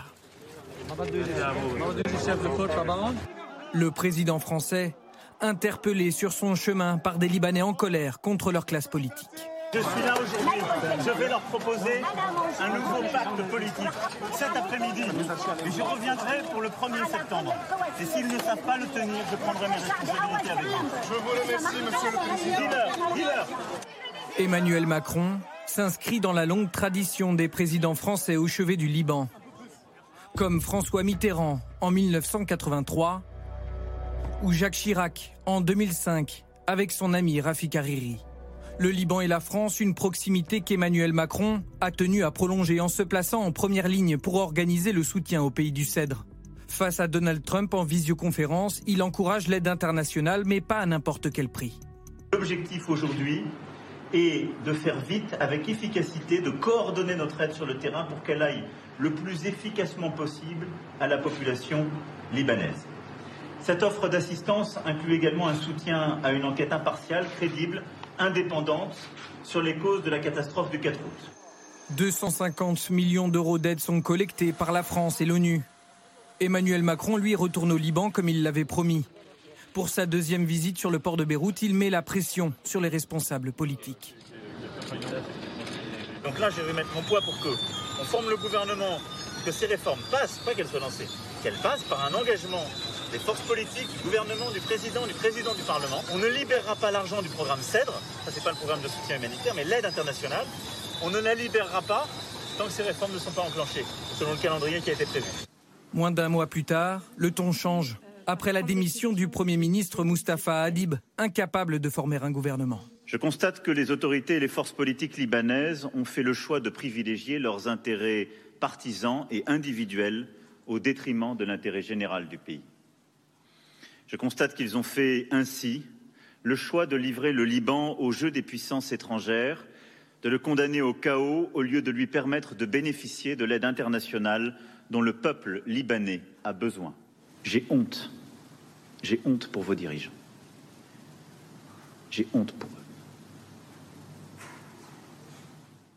Le président français, interpellé sur son chemin par des Libanais en colère contre leur classe politique. Je suis là aujourd'hui. Je vais leur proposer un nouveau pacte politique cet après-midi. Et je reviendrai pour le 1er septembre. Et s'ils ne savent pas le tenir, je prendrai mes responsabilités avec vous. Je vous remercie, monsieur le président. Emmanuel Macron s'inscrit dans la longue tradition des présidents français au chevet du Liban comme François Mitterrand en 1983 ou Jacques Chirac en 2005 avec son ami Rafik Hariri. Le Liban et la France, une proximité qu'Emmanuel Macron a tenu à prolonger en se plaçant en première ligne pour organiser le soutien au pays du Cèdre. Face à Donald Trump en visioconférence, il encourage l'aide internationale, mais pas à n'importe quel prix. L'objectif aujourd'hui est de faire vite, avec efficacité, de coordonner notre aide sur le terrain pour qu'elle aille le plus efficacement possible à la population libanaise. Cette offre d'assistance inclut également un soutien à une enquête impartiale, crédible, indépendante sur les causes de la catastrophe du 4 août. 250 millions d'euros d'aide sont collectés par la France et l'ONU. Emmanuel Macron, lui, retourne au Liban comme il l'avait promis. Pour sa deuxième visite sur le port de Beyrouth, il met la pression sur les responsables politiques. Donc là, je vais mettre mon poids pour que on forme le gouvernement, que ces réformes passent, pas qu'elles soient lancées, qu'elles passent par un engagement des forces politiques, du gouvernement, du président, du président du Parlement. On ne libérera pas l'argent du programme CEDRE, ça c'est pas le programme de soutien humanitaire, mais l'aide internationale. On ne la libérera pas tant que ces réformes ne sont pas enclenchées, selon le calendrier qui a été prévu. Moins d'un mois plus tard, le ton change. Après la démission du Premier ministre Mustafa Hadib, incapable de former un gouvernement. Je constate que les autorités et les forces politiques libanaises ont fait le choix de privilégier leurs intérêts partisans et individuels au détriment de l'intérêt général du pays. Je constate qu'ils ont fait ainsi le choix de livrer le Liban au jeu des puissances étrangères, de le condamner au chaos au lieu de lui permettre de bénéficier de l'aide internationale dont le peuple libanais a besoin. J'ai honte. J'ai honte pour vos dirigeants. J'ai honte pour.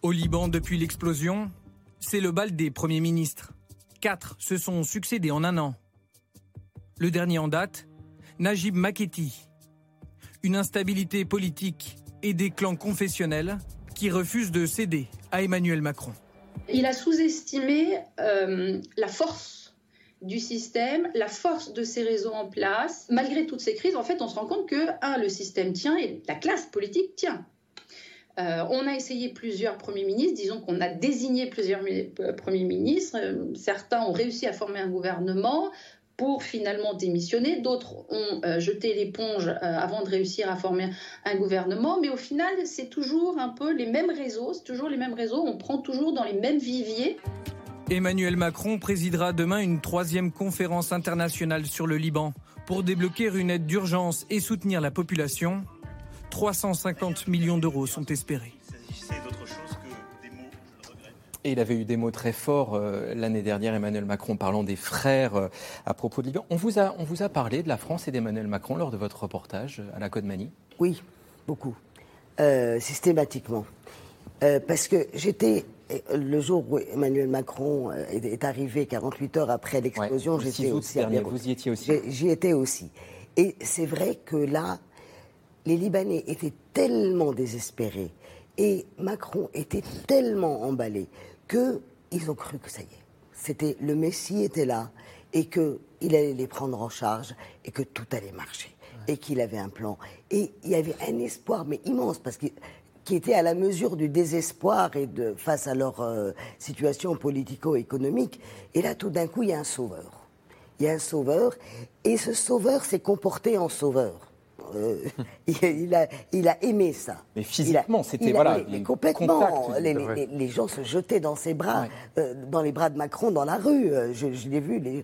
Au Liban, depuis l'explosion, c'est le bal des premiers ministres. Quatre se sont succédés en un an. Le dernier en date, Najib Maketi. Une instabilité politique et des clans confessionnels qui refusent de céder à Emmanuel Macron. Il a sous-estimé euh, la force du système, la force de ses réseaux en place. Malgré toutes ces crises, en fait, on se rend compte que, un, le système tient et la classe politique tient. Euh, on a essayé plusieurs premiers ministres, disons qu'on a désigné plusieurs euh, premiers ministres. certains ont réussi à former un gouvernement, pour finalement démissionner. D'autres ont euh, jeté l'éponge euh, avant de réussir à former un gouvernement. Mais au final, c'est toujours un peu les mêmes réseaux. C'est toujours les mêmes réseaux. On prend toujours dans les mêmes viviers. Emmanuel Macron présidera demain une troisième conférence internationale sur le Liban pour débloquer une aide d'urgence et soutenir la population. 350 millions d'euros sont espérés. Et il avait eu des mots très forts euh, l'année dernière, Emmanuel Macron, parlant des frères euh, à propos de Liban. On vous, a, on vous a parlé de la France et d'Emmanuel Macron lors de votre reportage euh, à la Côte Mani Oui, beaucoup. systématiquement. parce que j'étais, le jour où Emmanuel Macron est, arrivé, 48 heures après l'explosion, j'étais aussi. vous y étiez aussi. J'y étais aussi. Et c'est vrai que là, les Libanais étaient tellement désespérés et Macron était tellement emballé qu'ils ont cru que ça y est. C'était le Messie était là et qu'il allait les prendre en charge et que tout allait marcher et qu'il avait un plan. Et il y avait un espoir, mais immense, parce que qui était à la mesure du désespoir et de face à leur euh, situation politico-économique. Et là, tout d'un coup, il y a un sauveur. Il y a un sauveur, et ce sauveur s'est comporté en sauveur. Euh, il, a, il a aimé ça. Mais physiquement, c'était voilà. Mais, complètement. les, gens se jetaient dans ses bras, euh, dans les bras de Macron dans la rue. Euh, je, l'ai vu,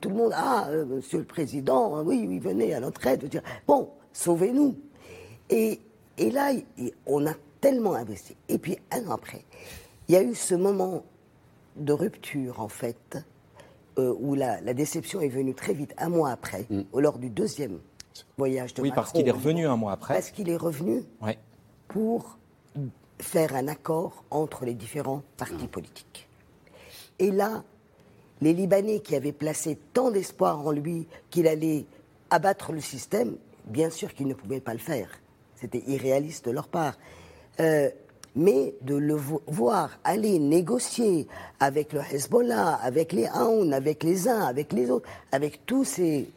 tout le monde. Ah, Monsieur le Président, oui, oui, venez à notre aide. Dire, bon, sauvez-nous. Et, et là, on a tellement investi. Et puis un an après, il y a eu ce moment de rupture en fait, où la, déception est venue très vite, un mois après, mm. lors du deuxième voyage de oui, parce qu'il est revenu un mois après. Parce qu'il est revenu pour faire un accord entre les différents partis politiques. Et là, les Libanais qui avaient placé tant d'espoir en lui qu'il allait abattre le système, bien sûr qu'ils ne pouvaient pas le faire. C'était irréaliste de leur part. Euh, mais de le voir aller négocier avec le Hezbollah, avec les Haoun, avec les uns, avec les autres, avec tous ces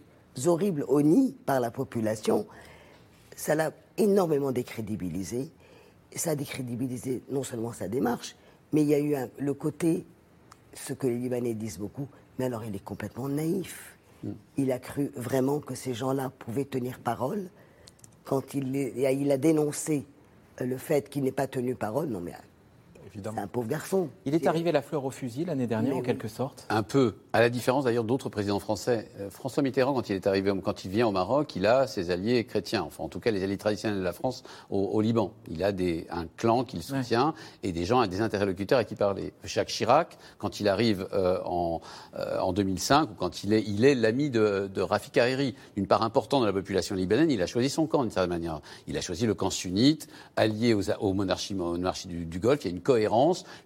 horribles honnis par la population, ça l'a énormément décrédibilisé. ça a décrédibilisé non seulement sa démarche, mais il y a eu le côté, ce que les Libanais disent beaucoup, mais alors il est complètement naïf. Mm. Il a cru vraiment que ces gens-là pouvaient tenir parole. Quand il, il a dénoncé le fait qu'il n'ait pas tenu parole, non mais C'est un pauvre garçon. Il est arrivé la fleur au fusil l'année dernière, en quelque sorte Un peu. À la différence d'ailleurs d'autres présidents français. Euh, François Mitterrand, quand il est arrivé, quand il vient au Maroc, il a ses alliés chrétiens. Enfin, en tout cas, les alliés traditionnels de la France au, Liban. Il a des, un clan qu'il soutient et des gens, des interlocuteurs à qui parler. Jacques Chirac, quand il arrive euh, en, euh, en 2005, ou quand il est, il est l'ami de, de Rafik Hariri, une part importante de la population libanaise, il a choisi son camp d'une certaine manière. Il a choisi le camp sunnite, allié aux, aux monarchies, monarchies du, du Golfe. Il y a une cohérence,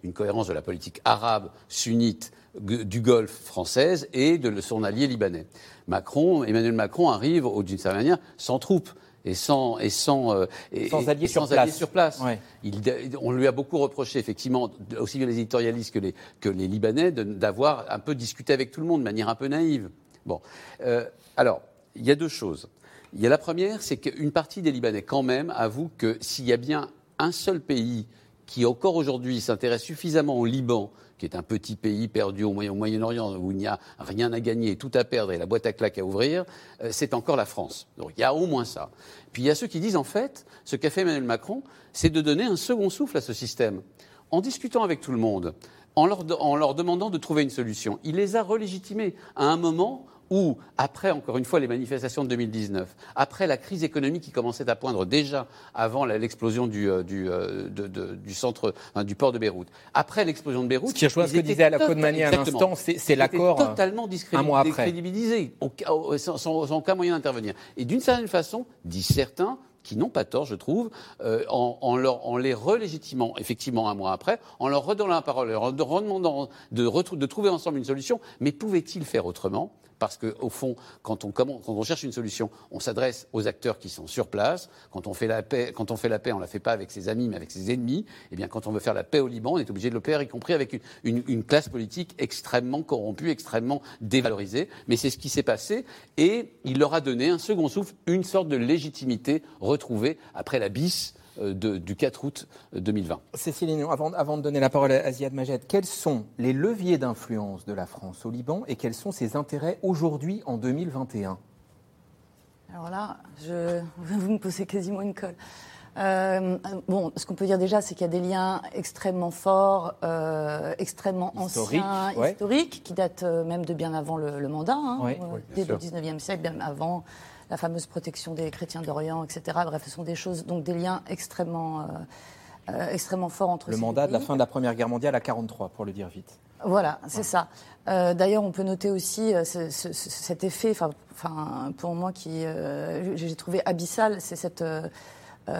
une cohérence de la politique arabe, sunnite, du Golfe française et de son allié libanais. Macron, Emmanuel Macron arrive, d'une certaine manière, sans troupes et sans, et sans, euh, sans alliés, sur, place. sur place. Il, on lui a beaucoup reproché, effectivement, aussi bien les éditorialistes que les, que les Libanais, d'avoir un peu discuté avec tout le monde de manière un peu naïve. Bon. Euh, alors, il y a deux choses. Il y a la première, c'est qu'une partie des Libanais, quand même, avoue que s'il y a bien un seul pays qui encore aujourd'hui s'intéresse suffisamment au Liban, qui est un petit pays perdu au Moyen-Orient, où il n'y a rien à gagner, tout à perdre et la boîte à claques à ouvrir, euh, c'est encore la France. Donc il y a au moins ça. Puis il y a ceux qui disent, en fait, ce qu'a fait Emmanuel Macron, c'est de donner un second souffle à ce système. En discutant avec tout le monde, en leur, en leur demandant de trouver une solution. Il les a relégitimés à un moment où, après, encore une fois, les manifestations de 2019, après la crise économique qui commençait à poindre déjà avant l'explosion du, euh, euh, du, centre, du port de Beyrouth, après l'explosion de Beyrouth. Ce que disait à l'instant, c'est l'accord. Euh, totalement discrédibilisé, sans, sans, aucun moyen d'intervenir. Et d'une certaine façon, disent certains, qui n'ont pas tort, je trouve, en, en, leur, en, les relégitimant, effectivement, un mois après, en leur redonnant la parole, en leur demandant de, de trouver ensemble une solution. Mais pouvaient-ils faire autrement? Parce qu'au fond, quand on, cherche une solution, on s'adresse aux acteurs qui sont sur place. Quand on fait la paix, quand on fait la paix, on la fait pas avec ses amis, mais avec ses ennemis. Eh bien, quand on veut faire la paix au Liban, on est obligé de le faire, y compris avec une, une, classe politique extrêmement corrompue, extrêmement dévalorisée. Mais c'est ce qui s'est passé, et il leur a donné un second souffle, une sorte de légitimité retrouvée après la bis euh, du 4 août 2020. Cécile avant, avant, de donner la parole à Ziad Majed, quels sont les leviers d'influence de la France au Liban et quels sont ses intérêts aujourd'hui en 2021 Alors là, je, vous me posez quasiment une colle. Euh, bon, ce qu'on peut dire déjà, c'est qu'il y a des liens extrêmement forts, euh, extrêmement anciens, historiques, qui datent même de bien avant le, mandat, hein, dès le 19e siècle, bien avant la fameuse protection des chrétiens d'Orient, etc. Bref, ce sont des choses, donc des liens extrêmement, euh, euh, extrêmement forts entre Le mandat de la fin de la Première Guerre mondiale à 43, pour le dire vite. Voilà, c'est ça. Euh, d'ailleurs, on peut noter aussi cet effet, enfin, pour moi, qui j'ai trouvé abyssal, c'est cette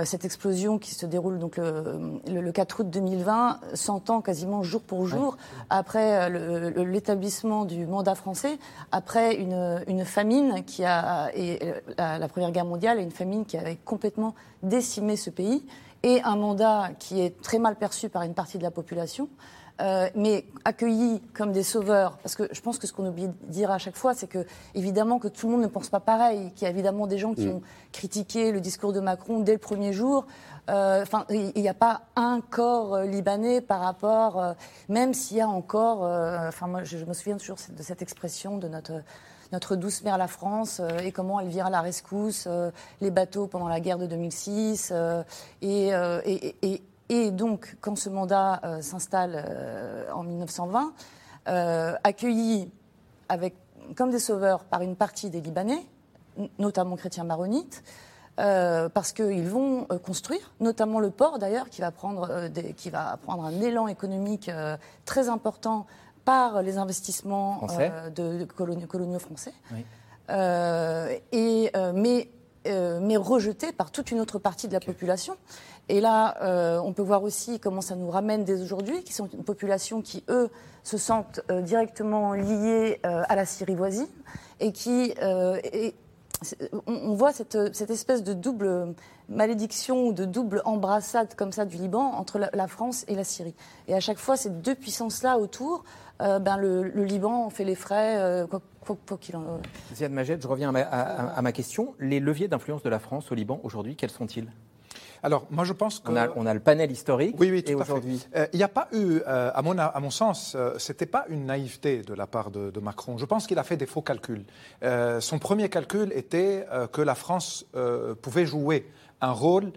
cette explosion qui se déroule donc le, 4 août 2020 s'entend quasiment jour pour jour après euh, l'établissement du mandat français, après une, famine qui a et euh, la, la, Première Guerre mondiale, une famine qui avait complètement décimé ce pays et un mandat qui est très mal perçu par une partie de la population. Euh, mais accueillis comme des sauveurs, parce que je pense que ce qu'on oublie de dire à chaque fois, c'est que évidemment que tout le monde ne pense pas pareil, qu'il y a évidemment des gens qui mm. ont critiqué le discours de Macron dès le premier jour. Euh, enfin, il n'y a pas un corps euh, libanais par rapport, même s'il y a encore. Enfin, moi, je, me souviens toujours de cette expression de notre notre douce mère la France et comment elle vient à la rescousse, les bateaux pendant la guerre de 2006 et, et, et, et donc, quand ce mandat euh, s'installe euh, en 1920, euh, accueilli avec, comme des sauveurs par une partie des Libanais, notamment chrétiens maronites, parce qu'ils vont construire, notamment le port d'ailleurs, qui, va prendre qui va prendre un élan économique très important par les investissements de, coloniaux, français. et, mais, mais rejeté par toute une autre partie de la population. Et là, euh, on peut voir aussi comment ça nous ramène dès aujourd'hui, qui sont une population qui, eux, se sentent euh, directement liés euh, à la Syrie voisine et qui. on, voit cette, espèce de double malédiction ou de double embrassade comme ça du Liban entre la, France et la Syrie. Et à chaque fois, ces deux puissances-là autour, ben le, Liban fait les frais, quoi, qu'il en. Ziad Majed, je reviens à ma question. Les leviers d'influence de la France au Liban aujourd'hui, quels sont-ils? Alors, moi, je pense qu'on a, on a le panel historique. Oui, oui, tout et aujourd'hui. Euh, il n'y a pas eu, euh, à, mon, à mon sens, euh, c'était pas une naïveté de la part de, Macron. Je pense qu'il a fait des faux calculs. son premier calcul était que la France pouvait jouer un rôle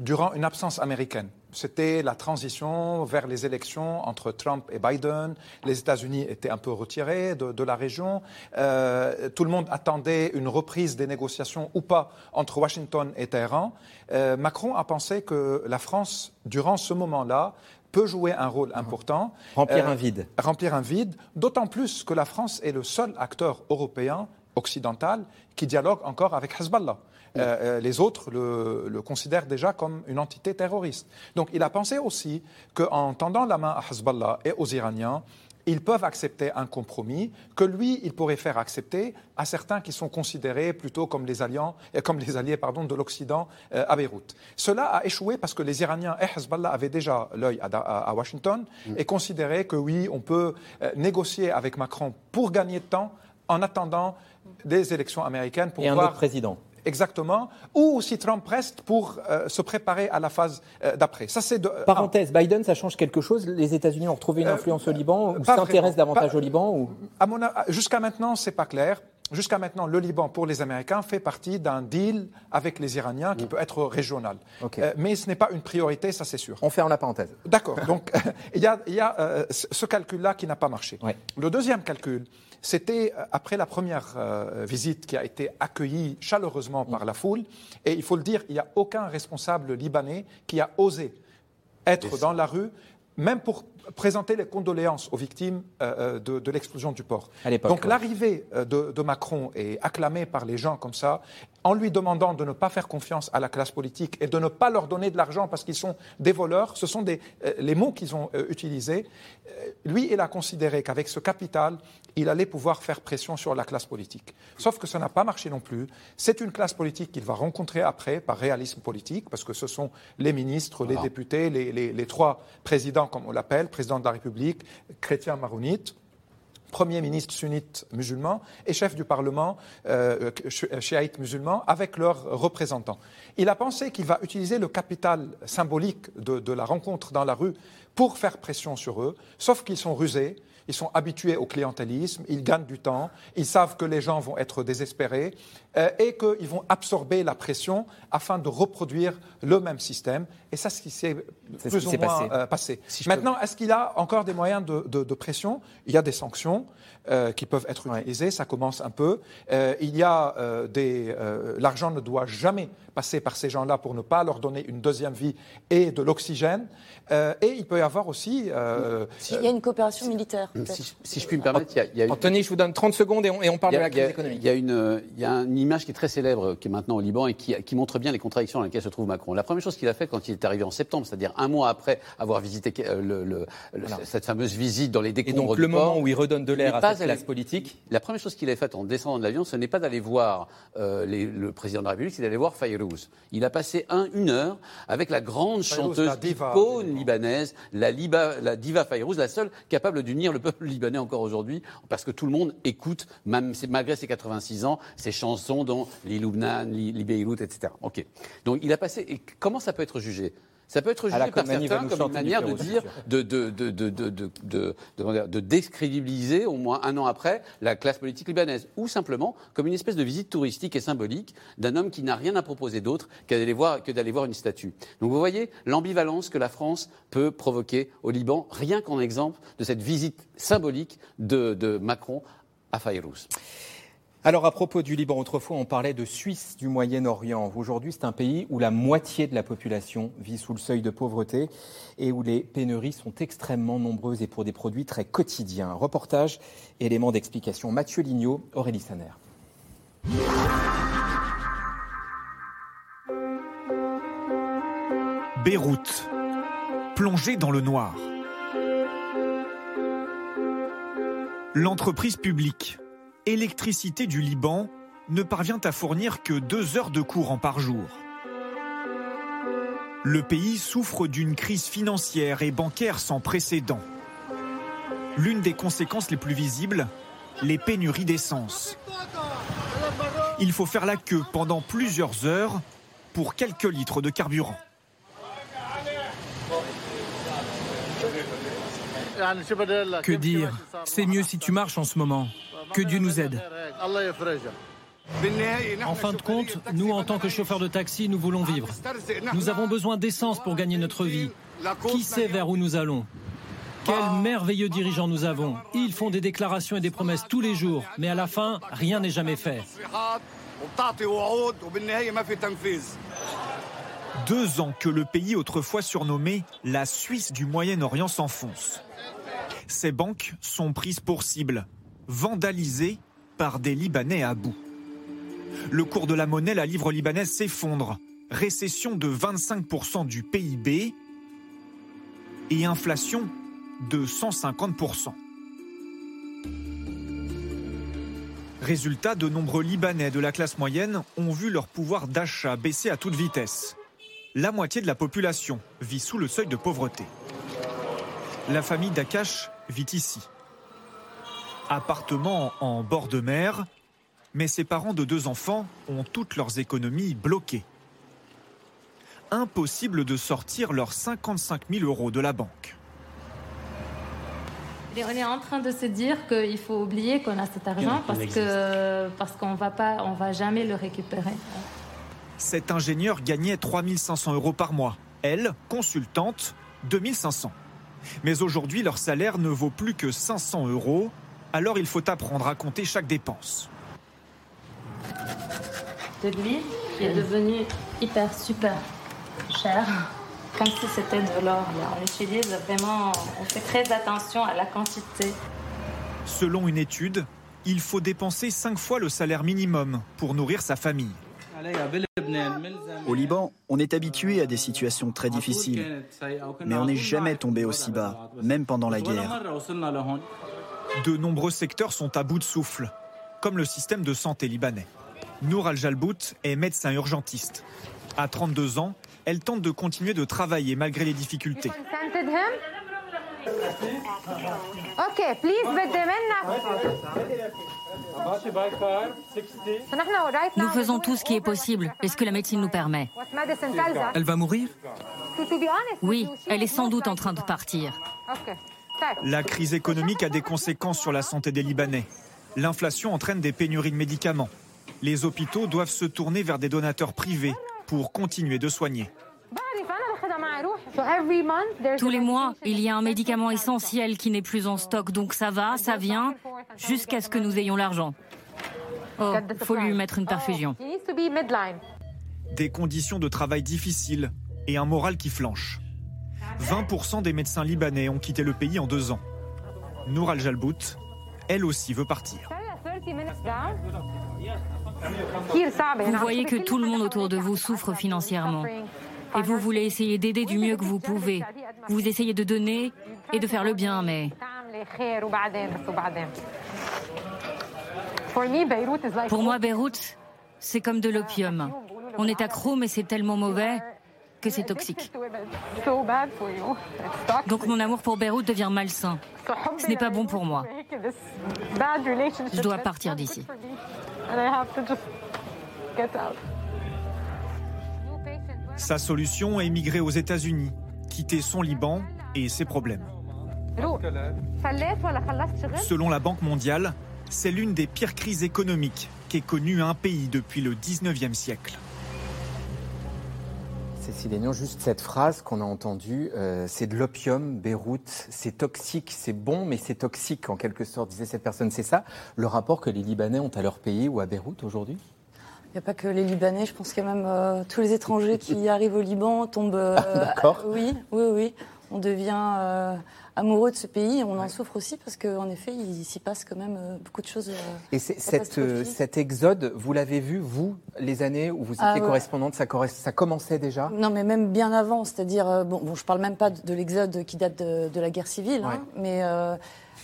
durant une absence américaine. C'était la transition vers les élections entre Trump et Biden. Les États-Unis étaient un peu retirés de, la région. Euh, tout le monde attendait une reprise des négociations ou pas entre Washington et Téhéran. Euh, Macron a pensé que la France, durant ce moment-là, peut jouer un rôle important. Remplir un vide. Remplir un vide, d'autant plus que la France est le seul acteur européen occidental qui dialogue encore avec Hezbollah. Euh, euh, les autres le, considèrent déjà comme une entité terroriste. Donc il a pensé aussi qu'en tendant la main à Hezbollah et aux Iraniens, ils peuvent accepter un compromis que lui, il pourrait faire accepter à certains qui sont considérés plutôt comme les, euh, comme les alliés pardon, de l'Occident à Beyrouth. Cela a échoué parce que les Iraniens et Hezbollah avaient déjà l'œil à, Washington mm. et considéraient que oui, on peut négocier avec Macron pour gagner de temps en attendant des élections américaines pour et un autre président. Exactement. Ou si Trump reste pour euh, se préparer à la phase euh, d'après. Ça, c'est de... Parenthèse, Biden, ça change quelque chose? Les États-Unis ont retrouvé une euh, influence au Liban ou s'intéressent davantage au Liban ou... Jusqu'à maintenant, c'est pas clair. Jusqu'à maintenant, le Liban, pour les Américains, fait partie d'un deal avec les Iraniens qui mm. peut être régional. mais ce n'est pas une priorité, ça c'est sûr. On ferme la parenthèse. D'accord. Donc, il y a, y a ce calcul-là qui n'a pas marché. Le deuxième calcul, c'était euh, après la première euh, visite qui a été accueillie chaleureusement par la foule. Et il faut le dire, il n'y a aucun responsable libanais qui a osé être dans la rue, même pour présenter les condoléances aux victimes euh, de, l'explosion du port. Donc l'arrivée de, de, Macron est acclamée par les gens comme ça en lui demandant de ne pas faire confiance à la classe politique et de ne pas leur donner de l'argent parce qu'ils sont des voleurs, ce sont des, euh, les mots qu'ils ont euh, utilisés, euh, lui, il a considéré qu'avec ce capital, il allait pouvoir faire pression sur la classe politique. Sauf que ça n'a pas marché non plus. C'est une classe politique qu'il va rencontrer après par réalisme politique, parce que ce sont les ministres, les députés, les, les, trois présidents, comme on l'appelle, président de la République, chrétiens maronite Premier ministre sunnite musulman et chef du Parlement euh, chiite musulman avec leurs représentants. Il a pensé qu'il va utiliser le capital symbolique de la rencontre dans la rue pour faire pression sur eux, sauf qu'ils sont rusés, ils sont habitués au clientélisme, ils gagnent du temps, ils savent que les gens vont être désespérés euh, et qu'ils vont absorber la pression afin de reproduire le même système. Et ça, c'est ce qui s'est plus ou moins passé. Euh, Maintenant, est-ce qu'il a encore des moyens de, pression? Il y a des sanctions euh, qui peuvent être utilisées, ça commence un peu. il y a des... L'argent ne doit jamais passer par ces gens-là pour ne pas leur donner une deuxième vie et de l'oxygène. et il peut y avoir aussi... il y a une coopération militaire. Si, je puis me permettre, il y a, Anthony, je vous donne 30 secondes et on, parle de la crise économique. Il y, a une, il y a une image qui est très célèbre, qui est maintenant au Liban et qui, qui montre bien les contradictions dans lesquelles se trouve Macron. La première chose qu'il a fait quand il est arrivé en septembre, c'est-à-dire un mois après avoir visité euh, le, cette fameuse visite dans les décombres Et donc le moment où il redonne de l'air à cette classe politique La première chose qu'il a faite en descendant de l'avion, ce n'est pas d'aller voir euh, le président de la République, c'est d'aller voir Fayrouz. Il a passé un, une heure avec la grande chanteuse icône libanaise, la, la diva Fayrouz, la seule capable d'unir le peuple libanais encore aujourd'hui, parce que tout le monde écoute, même, malgré ses 86 ans, ses chansons dans les Lubnan, les Beyrouth, etc. Ok. Donc il a passé. Et comment ça peut être jugé? Ça peut être jugé par certains comme une manière de dire, de, de, de, de, décrédibiliser au moins un an après la classe politique libanaise, ou simplement comme une espèce de visite touristique et symbolique d'un homme qui n'a rien à proposer d'autre que d'aller voir, voir une statue. Donc vous voyez l'ambivalence que la France peut provoquer au Liban, rien qu'en exemple de cette visite symbolique de, Macron à Fayrouz. Alors à propos du Liban, autrefois on parlait de Suisse du Moyen-Orient. Aujourd'hui c'est un pays où la moitié de la population vit sous le seuil de pauvreté et où les pénuries sont extrêmement nombreuses et pour des produits très quotidiens. Reportage, éléments d'explication. Mathieu Lignot, Aurélie Saner. Beyrouth, plongée dans le noir. L'entreprise publique Électricité du Liban ne parvient à fournir que deux heures de courant par jour. Le pays souffre d'une crise financière et bancaire sans précédent. L'une des conséquences les plus visibles, les pénuries d'essence. Il faut faire la queue pendant plusieurs heures pour quelques litres de carburant. Que dire C'est mieux si tu marches en ce moment. Que Dieu nous aide. En fin de compte, nous, en tant que chauffeurs de taxi, nous voulons vivre. Nous avons besoin d'essence pour gagner notre vie. Qui sait vers où nous allons? Quels merveilleux dirigeants nous avons. Ils font des déclarations et des promesses tous les jours, mais à la fin, rien n'est jamais fait. Deux ans que le pays autrefois surnommé la Suisse du Moyen-Orient s'enfonce. Ces banques sont prises pour cible, vandalisées par des Libanais à bout. Le cours de la monnaie, la livre libanaise, s'effondre. Récession de 25% du PIB et inflation de 150%. Résultat, de nombreux Libanais de la classe moyenne ont vu leur pouvoir d'achat baisser à toute vitesse. La moitié de la population vit sous le seuil de pauvreté. La famille d'Akash vit ici. Appartement en bord de mer, mais ses parents de deux enfants ont toutes leurs économies bloquées. Impossible de sortir leurs 55 000 euros de la banque. On est en train de se dire qu'il faut oublier qu'on a cet argent parce que parce qu'on va pas, on va jamais le récupérer. Cet ingénieur gagnait 3500 euros par mois. Elle, consultante, 2500. Mais aujourd'hui, leur salaire ne vaut plus que 500 euros. Alors il faut apprendre à compter chaque dépense. De l'huile qui est devenue hyper super cher comme si c'était de l'or. On utilise vraiment, on fait très attention à la quantité. Selon une étude, il faut dépenser cinq fois le salaire minimum pour nourrir sa famille. Au Liban, on est habitué à des situations très difficiles, mais on n'est jamais tombé aussi bas, même pendant la guerre. De nombreux secteurs sont à bout de souffle, comme le système de santé libanais. Nour Al-Jalbout est médecin urgentiste. À 32 ans, elle tente de continuer de travailler malgré les difficultés. Nous faisons tout ce qui est possible et ce que la médecine nous permet. Elle va mourir? Oui, elle est sans doute en train de partir. La crise économique a des conséquences sur la santé des Libanais. L'inflation entraîne des pénuries de médicaments. Les hôpitaux doivent se tourner vers des donateurs privés pour continuer de soigner. Tous les mois, il y a un médicament essentiel qui n'est plus en stock, donc ça va, ça vient, jusqu'à ce que nous ayons l'argent. Oh, faut lui mettre une perfusion. Des conditions de travail difficiles et un moral qui flanche. 20% des médecins libanais ont quitté le pays en deux ans. Nour Al-Jalbout, elle aussi veut partir. Vous voyez que tout le monde autour de vous souffre financièrement. Et vous voulez essayer d'aider du mieux que vous pouvez. Vous essayez de donner et de faire le bien, mais... Pour moi, Beyrouth, c'est comme de l'opium. On est accro, mais c'est tellement mauvais que c'est toxique. Donc mon amour pour Beyrouth devient malsain. Ce n'est pas bon pour moi. Je dois partir d'ici. Sa solution est migrer aux États-Unis, quitter son Liban et ses problèmes. Selon la Banque mondiale, c'est l'une des pires crises économiques qu'ait connue un pays depuis le 19e siècle. Cécile Aignan, juste cette phrase qu'on a entendue, euh, c'est de l'opium, Beyrouth, c'est toxique, c'est bon, mais c'est toxique en quelque sorte, disait cette personne. C'est ça le rapport que les Libanais ont à leur pays ou à Beyrouth aujourd'hui? Il n'y a pas que les Libanais, je pense qu'il y a même euh, tous les étrangers qui arrivent au Liban tombent. Euh, D'accord. oui, oui, oui. On devient amoureux de ce pays. On en souffre aussi parce qu'en effet, il s'y passe quand même euh, beaucoup de choses. Euh, et cette, euh, cet exode, vous l'avez vu, vous, les années où vous étiez ah, correspondante, ça, ça, commençait déjà? Non, mais même bien avant. C'est-à-dire, bon, bon, je ne parle même pas de, l'exode qui date de, la guerre civile, hein, mais.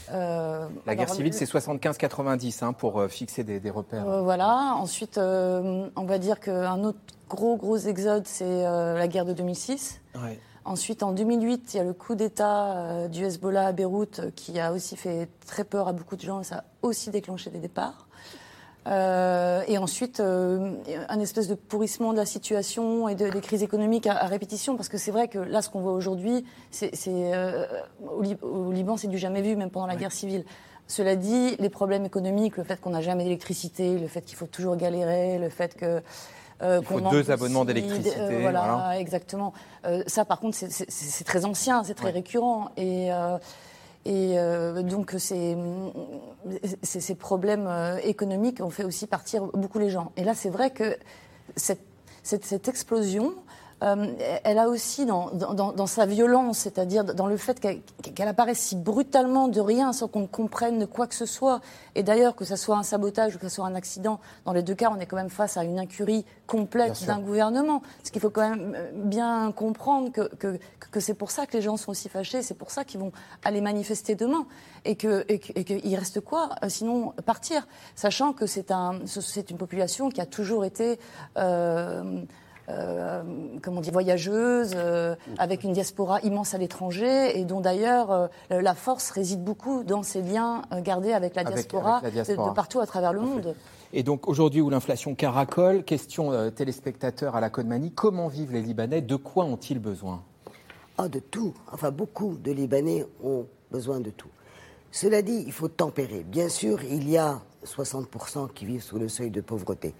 la guerre civile, c'est 75-90 hein, pour fixer des, repères. voilà. Ensuite, on va dire qu'un autre gros, gros exode, c'est la guerre de 2006. Ouais. Ensuite, en 2008, il y a le coup d'État euh, du Hezbollah à Beyrouth euh, qui a aussi fait très peur à beaucoup de gens et ça a aussi déclenché des départs. Euh, et ensuite, un espèce de pourrissement de la situation et des crises économiques à, répétition, parce que c'est vrai que là, ce qu'on voit aujourd'hui, c'est, au, Liban, c'est du jamais vu, même pendant la guerre civile. Cela dit, les problèmes économiques, le fait qu'on n'a jamais d'électricité, le fait qu'il faut toujours galérer, le fait que Il faut deux abonnements d'électricité. voilà, exactement. ça, par contre, c'est très ancien, c'est très récurrent. Et. Et donc, ces, ces, problèmes économiques ont fait aussi partir beaucoup les gens. Et là, c'est vrai que cette, cette, cette explosion, euh, elle a aussi dans, dans, sa violence, c'est-à-dire dans le fait qu'elle apparaisse si brutalement de rien sans qu'on comprenne quoi que ce soit. Et d'ailleurs, que ce soit un sabotage ou que ce soit un accident, dans les deux cas, on est quand même face à une incurie complète d'un gouvernement. Ce qu'il faut quand même euh, bien comprendre que, que, que c'est pour ça que les gens sont aussi fâchés, c'est pour ça qu'ils vont aller manifester demain. Et qu'il et reste quoi euh, Sinon, partir? Sachant que c'est un, une population qui a toujours été. Euh, euh, comment dire, voyageuse, euh, avec une diaspora immense à l'étranger, et dont d'ailleurs euh, la force réside beaucoup dans ces liens gardés avec la diaspora, De, partout à travers le monde. Et donc aujourd'hui où l'inflation caracole, question téléspectateurs à la Mani, comment vivent les Libanais? De quoi ont-ils besoin? Ah, de tout. Enfin, beaucoup de Libanais ont besoin de tout. Cela dit, il faut tempérer. Bien sûr, il y a 60% qui vivent sous le seuil de pauvreté.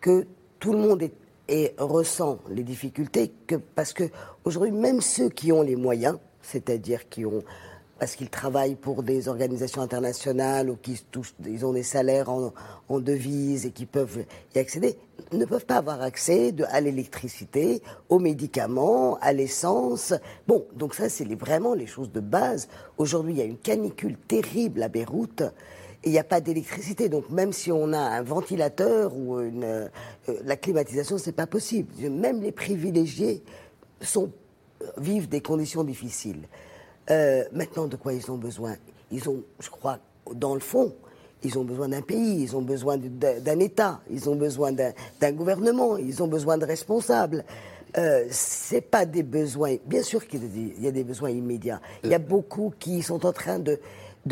Que tout le monde est et ressent les difficultés parce que aujourd'hui même ceux qui ont les moyens, c'est-à-dire qui ont parce qu'ils travaillent pour des organisations internationales ou qui touchent, ils ont des salaires en, devises et qui peuvent y accéder, ne peuvent pas avoir accès à l'électricité, aux médicaments, à l'essence. Bon, donc ça, c'est vraiment les choses de base. Aujourd'hui, il y a une canicule terrible à Beyrouth il n'y a pas d'électricité. Donc même si on a un ventilateur ou une, euh, la climatisation, c'est pas possible. Même les privilégiés sont, vivent des conditions difficiles. Euh, maintenant, de quoi ils ont besoin? Ils ont, je crois, dans le fond, ils ont besoin d'un pays, ils ont besoin d'un État, ils ont besoin d'un gouvernement, ils ont besoin de responsables. Euh, c'est pas des besoins. Bien sûr qu'il y a des besoins immédiats. Il y a beaucoup qui sont en train de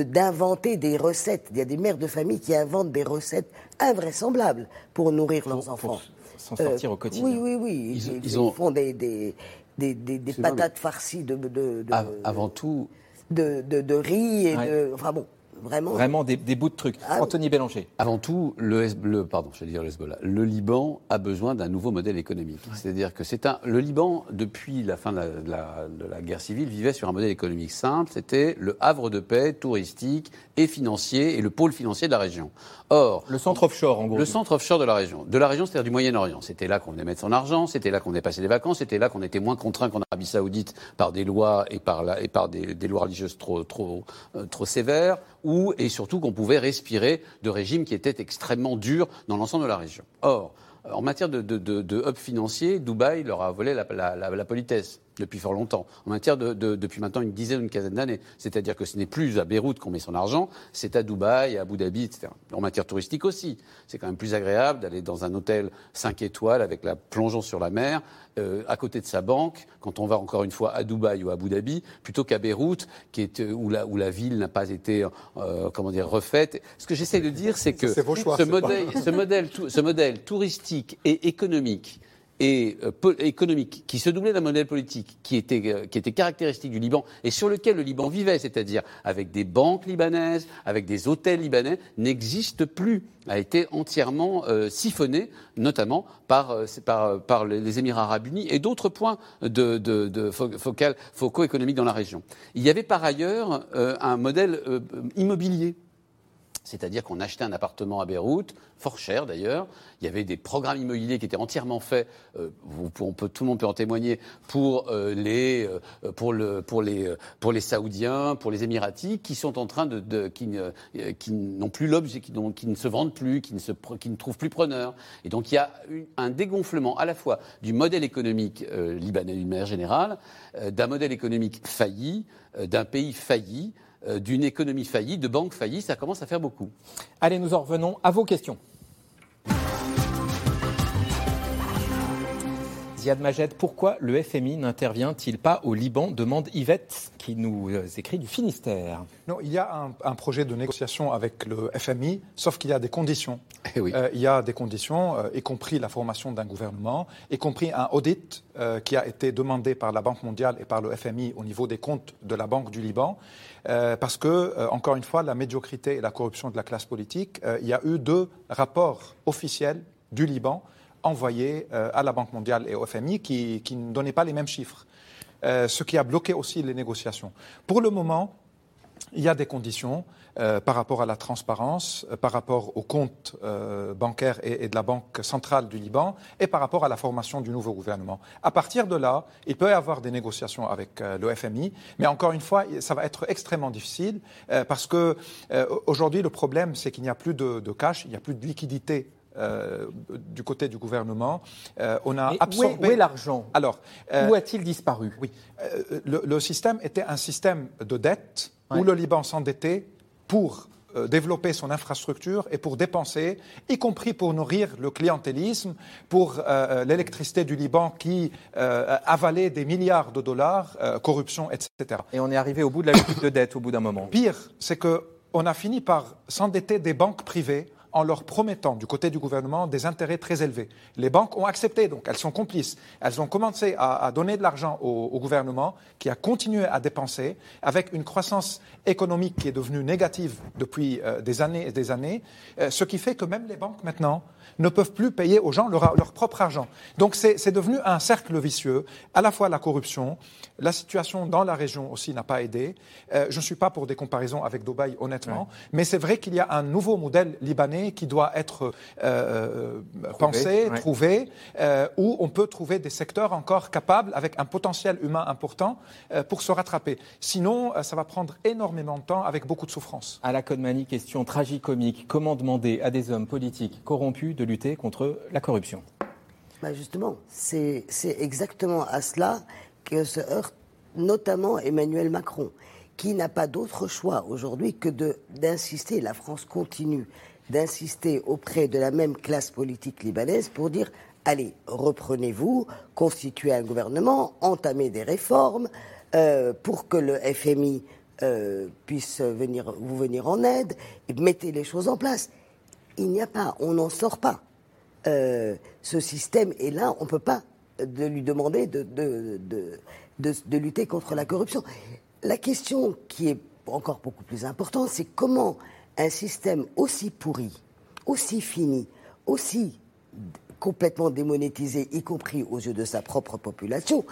d'inventer des recettes. Il y a des mères de famille qui inventent des recettes invraisemblables pour nourrir leurs enfants. S'en sortir au quotidien. Oui, oui, oui. Ils, font des, des, des, des patates farcies de, de, Avant tout. De, de, riz et de. Enfin bon. Vraiment, Vraiment des, bouts de trucs. Ah Anthony Bélanger. Avant tout, le, le pardon, je vais dire le Hezbollah. Le Liban a besoin d'un nouveau modèle économique. C'est-à-dire que c'est un. Le Liban, depuis la fin de la, de la, guerre civile, vivait sur un modèle économique simple. C'était le havre de paix touristique et financier et le pôle financier de la région. Or, le centre offshore, en gros. Le centre offshore de la région. De la région, c'est-à-dire du Moyen-Orient. C'était là qu'on venait mettre son argent, c'était là qu'on venait passer des vacances, c'était là qu'on était moins contraint qu'en Arabie Saoudite par des lois et par, la, et par des, des, lois religieuses trop, trop, euh, trop sévères, ou, et surtout qu'on pouvait respirer de régimes qui étaient extrêmement durs dans l'ensemble de la région. Or, en matière de, de, de, de hub financier, Dubaï leur a volé la, la, la politesse depuis fort longtemps, en matière de, depuis maintenant une dizaine ou une quinzaine d'années. C'est-à-dire que ce n'est plus à Beyrouth qu'on met son argent, c'est à Dubaï, à Abu Dhabi, etc. En matière touristique aussi. C'est quand même plus agréable d'aller dans un hôtel 5 étoiles avec la plongeon sur la mer, euh, à côté de sa banque, quand on va encore une fois à Dubaï ou à Abu Dhabi, plutôt qu'à Beyrouth, qui est, euh, où, la, où la ville n'a pas été euh, comment dire, refaite. Ce que j'essaie de dire, c'est que ce, modèle, ce, modèle, ce modèle touristique et économique et euh, économique qui se doublait d'un modèle politique qui était, euh, qui était caractéristique du Liban et sur lequel le Liban vivait, c'est-à-dire avec des banques libanaises, avec des hôtels libanais, n'existe plus, a été entièrement euh, siphonné, notamment par, les Émirats arabes unis et d'autres points de, focaux économiques dans la région. Il y avait par ailleurs un modèle immobilier c'est-à-dire qu'on achetait un appartement à Beyrouth, fort cher d'ailleurs. Il y avait des programmes immobiliers qui étaient entièrement faits, euh, on peut, tout le monde peut en témoigner, pour, euh, les, euh, pour, le, pour, les, pour les Saoudiens, pour les Émiratis, qui sont en train de, qui, qui n'ont plus l'objet, qui, ne se vendent plus, qui ne, qui ne trouvent plus preneur. Et donc il y a un dégonflement à la fois du modèle économique libanais d'une manière générale, d'un modèle économique failli, d'un pays failli. Euh, d'une économie faillie, de banques faillies, ça commence à faire beaucoup. Allez, nous en revenons à vos questions. Ziad Majed, pourquoi le FMI n'intervient-il pas au Liban demande Yvette, qui nous euh, écrit du Finistère. Non, il y a un, projet de négociation avec le FMI, sauf qu'il y a des conditions. Eh oui. Euh, il y a des conditions, y compris la formation d'un gouvernement, y compris un audit qui a été demandé par la Banque mondiale et par le FMI au niveau des comptes de la Banque du Liban. Euh, parce que, euh, encore une fois, la médiocrité et la corruption de la classe politique, euh, il y a eu deux rapports officiels du Liban envoyés à la Banque mondiale et au FMI qui, qui ne donnaient pas les mêmes chiffres, ce qui a bloqué aussi les négociations. Pour le moment, il y a des conditions. Euh, par rapport à la transparence, euh, par rapport aux comptes euh, bancaires et, de la Banque centrale du Liban et par rapport à la formation du nouveau gouvernement. À partir de là, il peut y avoir des négociations avec le FMI, mais encore une fois, ça va être extrêmement difficile parce que aujourd'hui, le problème, c'est qu'il n'y a plus de, cash, il n'y a plus de liquidité du côté du gouvernement. on a absorbé... Où est, l'argent? Alors, où a-t-il disparu? Oui, le, système était un système de dette où le Liban s'endettait pour euh, développer son infrastructure et pour dépenser, y compris pour nourrir le clientélisme, pour euh, euh, l'électricité du Liban qui avalait des milliards de dollars, corruption, etc. Et on est arrivé au bout de la lutte de dette au bout d'un moment. Pire, c'est qu'on a fini par s'endetter des banques privées en leur promettant du côté du gouvernement des intérêts très élevés. Les banques ont accepté, donc elles sont complices. Elles ont commencé à, donner de l'argent au, gouvernement qui a continué à dépenser avec une croissance économique qui est devenue négative depuis euh, des années et des années, euh, ce qui fait que même les banques maintenant ne peuvent plus payer aux gens leur, propre argent. Donc c'est devenu un cercle vicieux, à la fois la corruption, la situation dans la région aussi n'a pas aidé. Euh, je ne suis pas pour des comparaisons avec Dubaï, honnêtement, mais c'est vrai qu'il y a un nouveau modèle libanais qui doit être euh, euh, pensé, trouvé, où on peut trouver des secteurs encore capables, avec un potentiel humain important, pour se rattraper. Sinon, ça va prendre énormément de temps avec beaucoup de souffrance. À la Codemanie, question tragicomique. Comment demander à des hommes politiques corrompus de lutter contre la corruption bah Justement, c'est exactement à cela que se heurte notamment Emmanuel Macron, qui n'a pas d'autre choix aujourd'hui que d'insister, la France continue d'insister auprès de la même classe politique libanaise pour dire allez, reprenez-vous, constituez un gouvernement, entamez des réformes euh, pour que le FMI euh, puisse venir, vous venir en aide, et mettez les choses en place. Il n'y a pas, on n'en sort pas. Euh, ce système est là, on ne peut pas de lui demander de, de, lutter contre la corruption. La question qui est encore beaucoup plus importante, c'est comment un système aussi pourri, aussi fini, aussi complètement démonétisé, y compris aux yeux de sa propre population,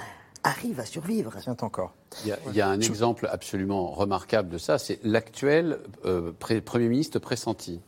arrive à survivre. Tient encore. Il y a, un exemple absolument remarquable de ça, c'est l'actuel euh, Premier ministre pressenti.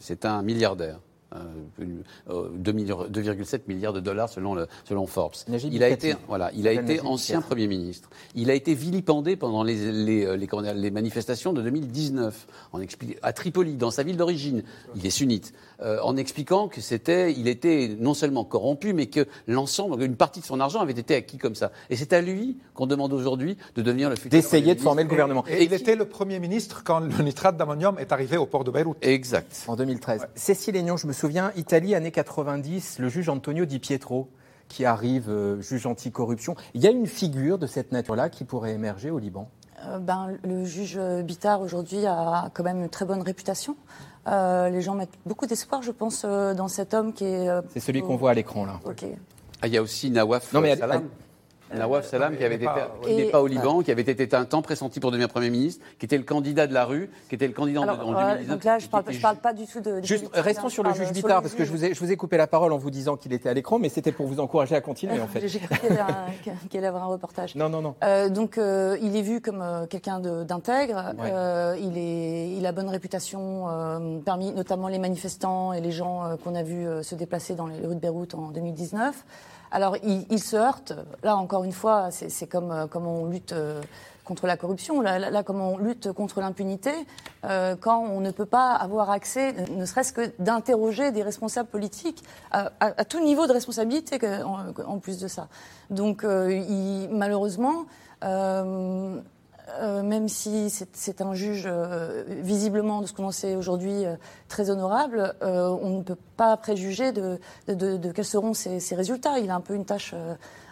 C'est un milliardaire. 2,7 euh, milliards de dollars selon, le, selon Forbes. Il a été, voilà, il a été ancien Premier ministre. Il a été vilipendé pendant les, les, euh, les, les manifestations de 2019 en à Tripoli, dans sa ville d'origine. Il est sunnite. Euh, en expliquant que c'était, il était non seulement corrompu, mais que l'ensemble, une partie de son argent avait été acquis comme ça. Et c'est à lui qu'on demande aujourd'hui de devenir le futur. D'essayer de former le gouvernement. Et, il était le Premier ministre quand le nitrate d'ammonium est arrivé au port de Beyrouth. Exact. En 2013. Cécile Aignan, je me souviens, Italie, années 90, le juge Antonio Di Pietro qui arrive, euh, juge anticorruption. Il y a une figure de cette nature-là qui pourrait émerger au Liban? Euh, ben, Le juge Bittard, aujourd'hui, a quand même une très bonne réputation. Euh, les gens mettent beaucoup d'espoir, je pense, dans cet homme qui est... C'est celui qu'on voit à l'écran, là. Ok. Ah, il y a aussi Nawaf non, mais Salam. Nawaf Salam, qui avait n'est pas au Liban, qui avait été un temps pressenti pour devenir Premier ministre, qui était le candidat de la rue, qui était le candidat en, 2019. Donc là, je ne parle, parle, pas du tout de. Juste, restons sur le juge Bittard, parce que je vous, ai, je vous ai coupé la parole en vous disant qu'il était à l'écran, mais c'était pour vous encourager à continuer, en fait. J'ai cru avoir un reportage. Non, non, non. Euh, donc, euh, il est vu comme euh, quelqu'un d'intègre. il, est, il a bonne réputation parmi notamment les manifestants et les gens qu'on a vus se déplacer dans les rues de Beyrouth en 2019. Alors, il, se heurte. Là, encore une fois, c'est comme, euh, comme on lutte euh, contre la corruption, là, là, on lutte contre l'impunité, euh, quand on ne peut pas avoir accès, ne serait-ce que d'interroger des responsables politiques à, tout niveau de responsabilité en, plus de ça. Donc, il, malheureusement, euh, même si c'est un juge euh, visiblement, de ce qu'on sait aujourd'hui, euh, très honorable, on ne peut pas préjuger de, quels seront ses, résultats. Il a un peu une tâche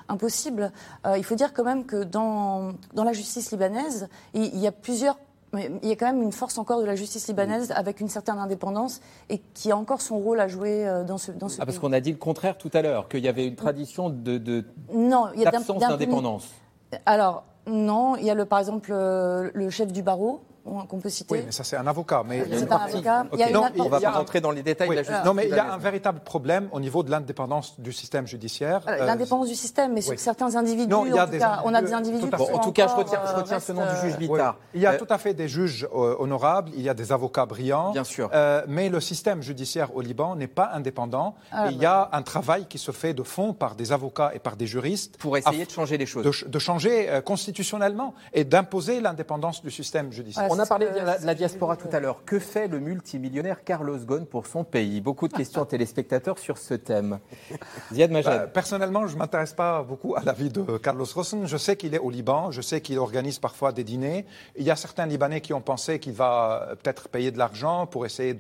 impossible. il faut dire quand même que dans, la justice libanaise, il, y a plusieurs il y a quand même une force encore de la justice libanaise avec une certaine indépendance et qui a encore son rôle à jouer dans ce, dans ce ah, Parce qu'on a dit le contraire tout à l'heure, qu'il y avait une tradition de, de d'absence d'indépendance. Alors, non, il y a le, par exemple le chef du barreau qu'on peut citer. Oui, mais ça c'est un avocat. Mais il y a une partie... avocat. Il y a non, on va pas rentrer dans les détails de la justice. Non, mais il y a un véritable problème au niveau de l'indépendance du système judiciaire. L'indépendance du système, mais sur certains individus, non, il y a des cas, on a des individus qui En tout cas, je retiens, je retiens ce nom du juge Bittard. Il y a tout à fait des juges honorables, il y a des avocats brillants. Bien sûr. mais le système judiciaire au Liban n'est pas indépendant. Ah, il y a un travail qui se fait de fond par des avocats et par des juristes. Pour essayer de changer les choses. De, changer euh, constitutionnellement et d'imposer l'indépendance du système judiciaire. On a parlé de la, diaspora tout à l'heure. Que fait le multimillionnaire Carlos Ghosn pour son pays? Beaucoup de questions téléspectateurs sur ce thème. Ziad Majed. Bah, personnellement, je ne m'intéresse pas beaucoup à la vie de Carlos Ghosn. Je sais qu'il est au Liban, je sais qu'il organise parfois des dîners. Il y a certains Libanais qui ont pensé qu'il va peut-être payer de l'argent pour essayer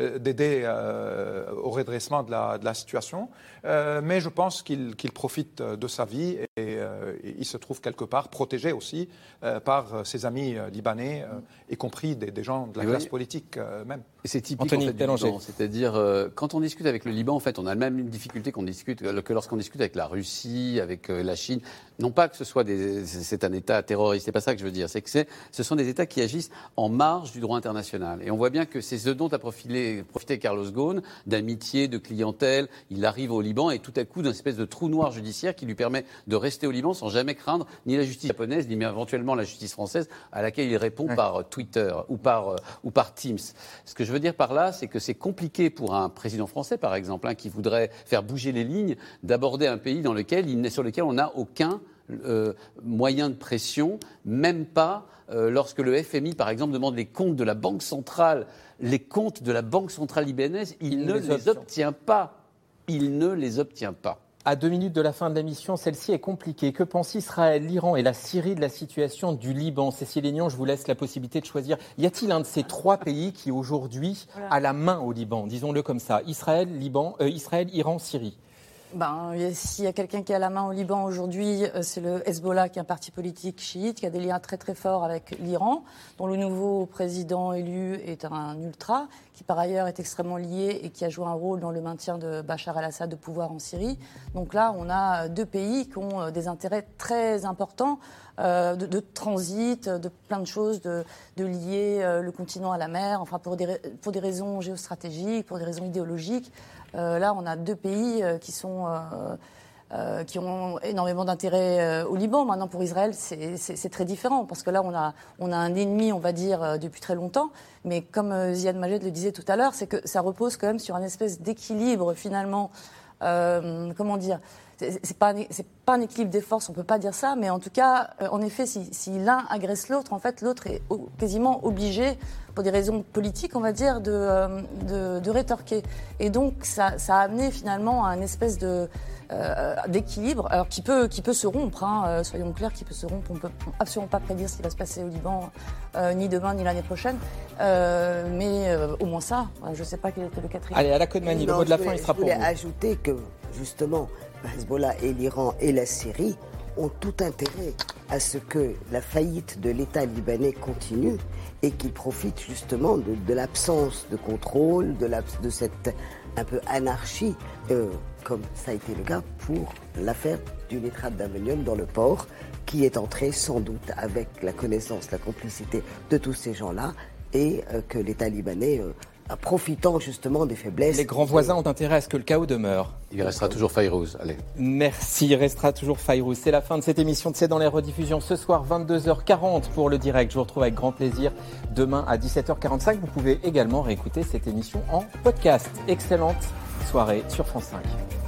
euh, d'aider euh, au redressement de la, de la situation. Euh, mais je pense qu'il profite de sa vie et, euh, il se trouve quelque part protégé aussi euh, par ses amis libanais, y compris des, gens de la classe politique même. C'est typique en fait, c'est-à-dire quand on discute avec le Liban, en fait, on a la même difficulté qu'on discute que lorsqu'on discute avec la Russie, avec la Chine. Non pas que ce soit c'est un État terroriste, c'est pas ça que je veux dire. C'est que ce sont des États qui agissent en marge du droit international. Et on voit bien que c'est ce dont a profité, profité Carlos Ghosn, d'amitié, de clientèle. Il arrive au Liban et tout à coup d'une espèce de trou noir judiciaire qui lui permet de rester au Liban sans jamais craindre ni la justice japonaise, ni éventuellement la justice française à laquelle il répond par euh, Twitter ou par, euh, ou par Teams. Ce que je veux dire par là, c'est que c'est compliqué pour un président français, par exemple, hein, qui voudrait faire bouger les lignes, d'aborder un pays dans lequel il, sur lequel on n'a aucun euh, moyen de pression, même pas lorsque le FMI, par exemple, demande les comptes de la Banque centrale, les comptes de la Banque centrale libanaise, il, ne les obtient pas il ne les obtient pas. À deux minutes de la fin de la mission, celle-ci est compliquée. Que pensent Israël, l'Iran et la Syrie de la situation du Liban? Cécile Aignan, je vous laisse la possibilité de choisir. Y a-t-il un de ces trois pays qui aujourd'hui a la main au Liban? Disons-le comme ça. Israël, Liban, euh, Israël, Iran, Syrie. Ben, s'il y a quelqu'un qui a la main au Liban aujourd'hui, euh, c'est le Hezbollah, qui est un parti politique chiite, qui a des liens très très forts avec l'Iran, dont le nouveau président élu est un ultra, qui par ailleurs est extrêmement lié et qui a joué un rôle dans le maintien de Bachar el-Assad de pouvoir en Syrie. Donc là, on a deux pays qui ont euh, des intérêts très importants euh, de, transit, de plein de choses, de, lier le continent à la mer, enfin pour des raisons géostratégiques, pour des raisons idéologiques. Euh, là, on a deux pays euh, qui sont euh, qui ont énormément d'intérêt au Liban. Maintenant, pour Israël, c'est très différent parce que là, on a, on a un ennemi, on va dire, depuis très longtemps. Mais comme Ziad Majed le disait tout à l'heure, c'est que ça repose quand même sur un espèce d'équilibre finalement. comment dire c'est pas pas un équilibre des forces, on peut pas dire ça, mais en tout cas, en effet, si, si l'un agresse l'autre, en fait, l'autre est quasiment obligé pour des raisons politiques, on va dire, de, euh, de, rétorquer. Et donc, ça, ça, a amené finalement à une espèce de, euh, d'équilibre, alors qui peut, qui peut se rompre, hein, euh, soyons clairs, qui peut se rompre. On ne peut absolument pas prédire ce qui va se passer au Liban, ni demain, ni l'année prochaine. mais au moins ça, je ne sais pas quel était le quatrième. Allez, à la Codemanie, le mot de la fin, il sera pour vous. Je voulais ajouter que, justement, Hezbollah et l'Iran et la Syrie ont tout intérêt à ce que la faillite de l'État libanais continue et qu'il profite justement de, l'absence de contrôle, de, cette un peu anarchie, euh, comme ça a été le cas pour l'affaire du nitrate d'ammonium dans le port, qui est entré sans doute avec la connaissance, la complicité de tous ces gens-là, et euh, que l'État libanais euh, profitant justement des faiblesses. Les grands voisins ont intérêt à ce que le chaos demeure. Il restera toujours Fayrouz, allez. Merci, il restera toujours Fayrouz. C'est la fin de cette émission de C'est dans les rediffusions. Ce soir, 22h40 pour le direct. Je vous retrouve avec grand plaisir demain à 17h45. Vous pouvez également réécouter cette émission en podcast. Excellente soirée sur France 5.